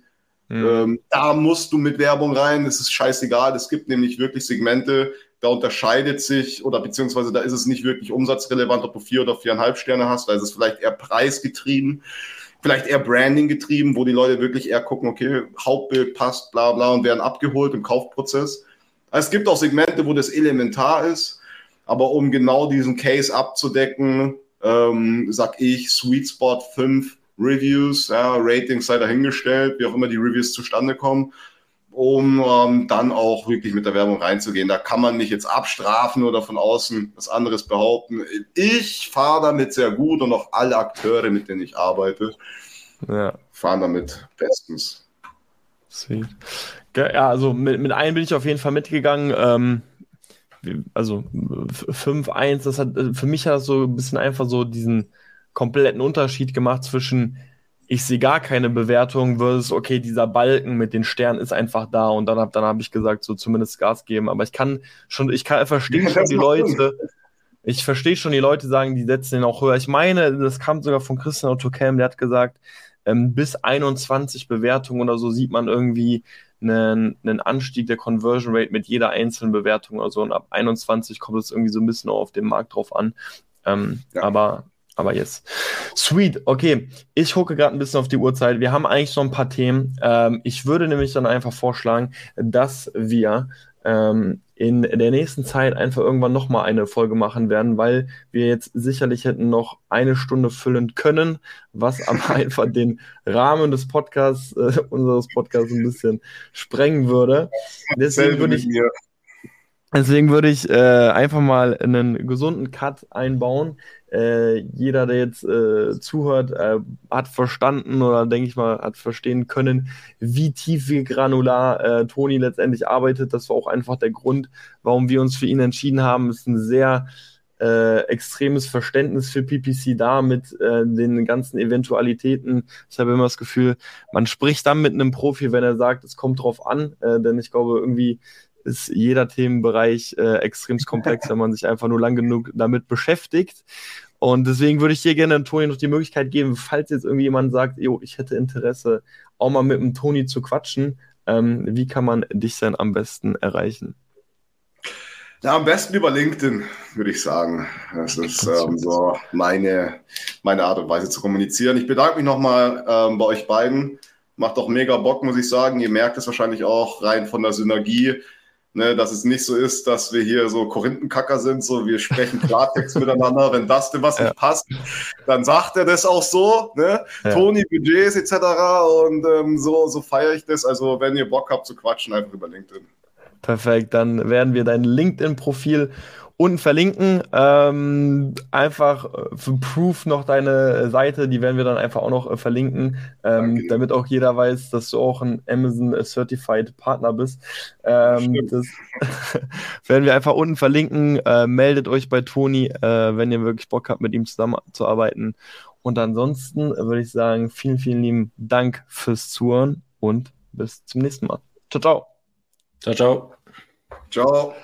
Mhm. Ähm, da musst du mit Werbung rein, das ist scheißegal. Es gibt nämlich wirklich Segmente, da unterscheidet sich oder beziehungsweise da ist es nicht wirklich umsatzrelevant, ob du vier oder viereinhalb Sterne hast, da ist es vielleicht eher preisgetrieben, vielleicht eher Branding getrieben, wo die Leute wirklich eher gucken, okay, Hauptbild passt, bla bla und werden abgeholt im Kaufprozess. Es gibt auch Segmente, wo das elementar ist, aber um genau diesen Case abzudecken, ähm, sag ich Sweet Spot 5 Reviews, ja, Ratings sei dahingestellt, wie auch immer die Reviews zustande kommen, um ähm, dann auch wirklich mit der Werbung reinzugehen. Da kann man nicht jetzt abstrafen oder von außen was anderes behaupten. Ich fahre damit sehr gut und auch alle Akteure, mit denen ich arbeite, ja. fahren damit bestens. Sweet. Ja, also mit, mit einem bin ich auf jeden Fall mitgegangen. Ähm, also 5-1, das hat für mich hat das so ein bisschen einfach so diesen kompletten Unterschied gemacht zwischen ich sehe gar keine Bewertung versus okay, dieser Balken mit den Sternen ist einfach da und dann habe dann hab ich gesagt, so zumindest Gas geben. Aber ich kann schon, ich kann verstehe ja, schon die Leute. Ich verstehe schon die Leute sagen, die setzen den auch höher. Ich meine, das kam sogar von Christian Otto Kelm, der hat gesagt, ähm, bis 21 Bewertungen oder so sieht man irgendwie einen, einen Anstieg der Conversion Rate mit jeder einzelnen Bewertung oder so. Und ab 21 kommt es irgendwie so ein bisschen auf den Markt drauf an. Ähm, ja. Aber aber jetzt. Sweet, okay. Ich gucke gerade ein bisschen auf die Uhrzeit. Wir haben eigentlich noch ein paar Themen. Ähm, ich würde nämlich dann einfach vorschlagen, dass wir ähm, in der nächsten Zeit einfach irgendwann nochmal eine Folge machen werden, weil wir jetzt sicherlich hätten noch eine Stunde füllen können, was [laughs] aber einfach den Rahmen des Podcasts, äh, unseres Podcasts ein bisschen sprengen würde. Deswegen würde ich. Deswegen würde ich äh, einfach mal einen gesunden Cut einbauen. Äh, jeder, der jetzt äh, zuhört, äh, hat verstanden oder denke ich mal, hat verstehen können, wie tief, wie granular äh, Toni letztendlich arbeitet. Das war auch einfach der Grund, warum wir uns für ihn entschieden haben. Es ist ein sehr äh, extremes Verständnis für PPC da mit äh, den ganzen Eventualitäten. Ich habe immer das Gefühl, man spricht dann mit einem Profi, wenn er sagt, es kommt drauf an, denn ich glaube, irgendwie ist jeder Themenbereich äh, extrem [laughs] komplex, wenn man sich einfach nur lang genug damit beschäftigt. Und deswegen würde ich dir gerne, Toni, noch die Möglichkeit geben, falls jetzt irgendwie jemand sagt, jo, ich hätte Interesse, auch mal mit dem Toni zu quatschen, ähm, wie kann man dich denn am besten erreichen? Ja, am besten über LinkedIn, würde ich sagen. Das ist ähm, so meine, meine Art und Weise zu kommunizieren. Ich bedanke mich nochmal ähm, bei euch beiden. Macht doch mega Bock, muss ich sagen. Ihr merkt es wahrscheinlich auch rein von der Synergie Ne, dass es nicht so ist, dass wir hier so Korinthenkacker sind, so wir sprechen Klartext [laughs] miteinander. Wenn das denn was ja. nicht passt, dann sagt er das auch so. Ne? Ja. Toni, Budgets etc. Und ähm, so, so feiere ich das. Also wenn ihr Bock habt zu quatschen, einfach über LinkedIn. Perfekt, dann werden wir dein LinkedIn-Profil unten verlinken. Ähm, einfach äh, für Proof noch deine Seite, die werden wir dann einfach auch noch äh, verlinken, ähm, damit auch jeder weiß, dass du auch ein Amazon Certified Partner bist. Ähm, das [laughs] werden wir einfach unten verlinken. Äh, meldet euch bei Toni, äh, wenn ihr wirklich Bock habt, mit ihm zusammenzuarbeiten. Und ansonsten würde ich sagen, vielen, vielen lieben Dank fürs Zuhören und bis zum nächsten Mal. Ciao, ciao. Ciao, ciao. Ciao.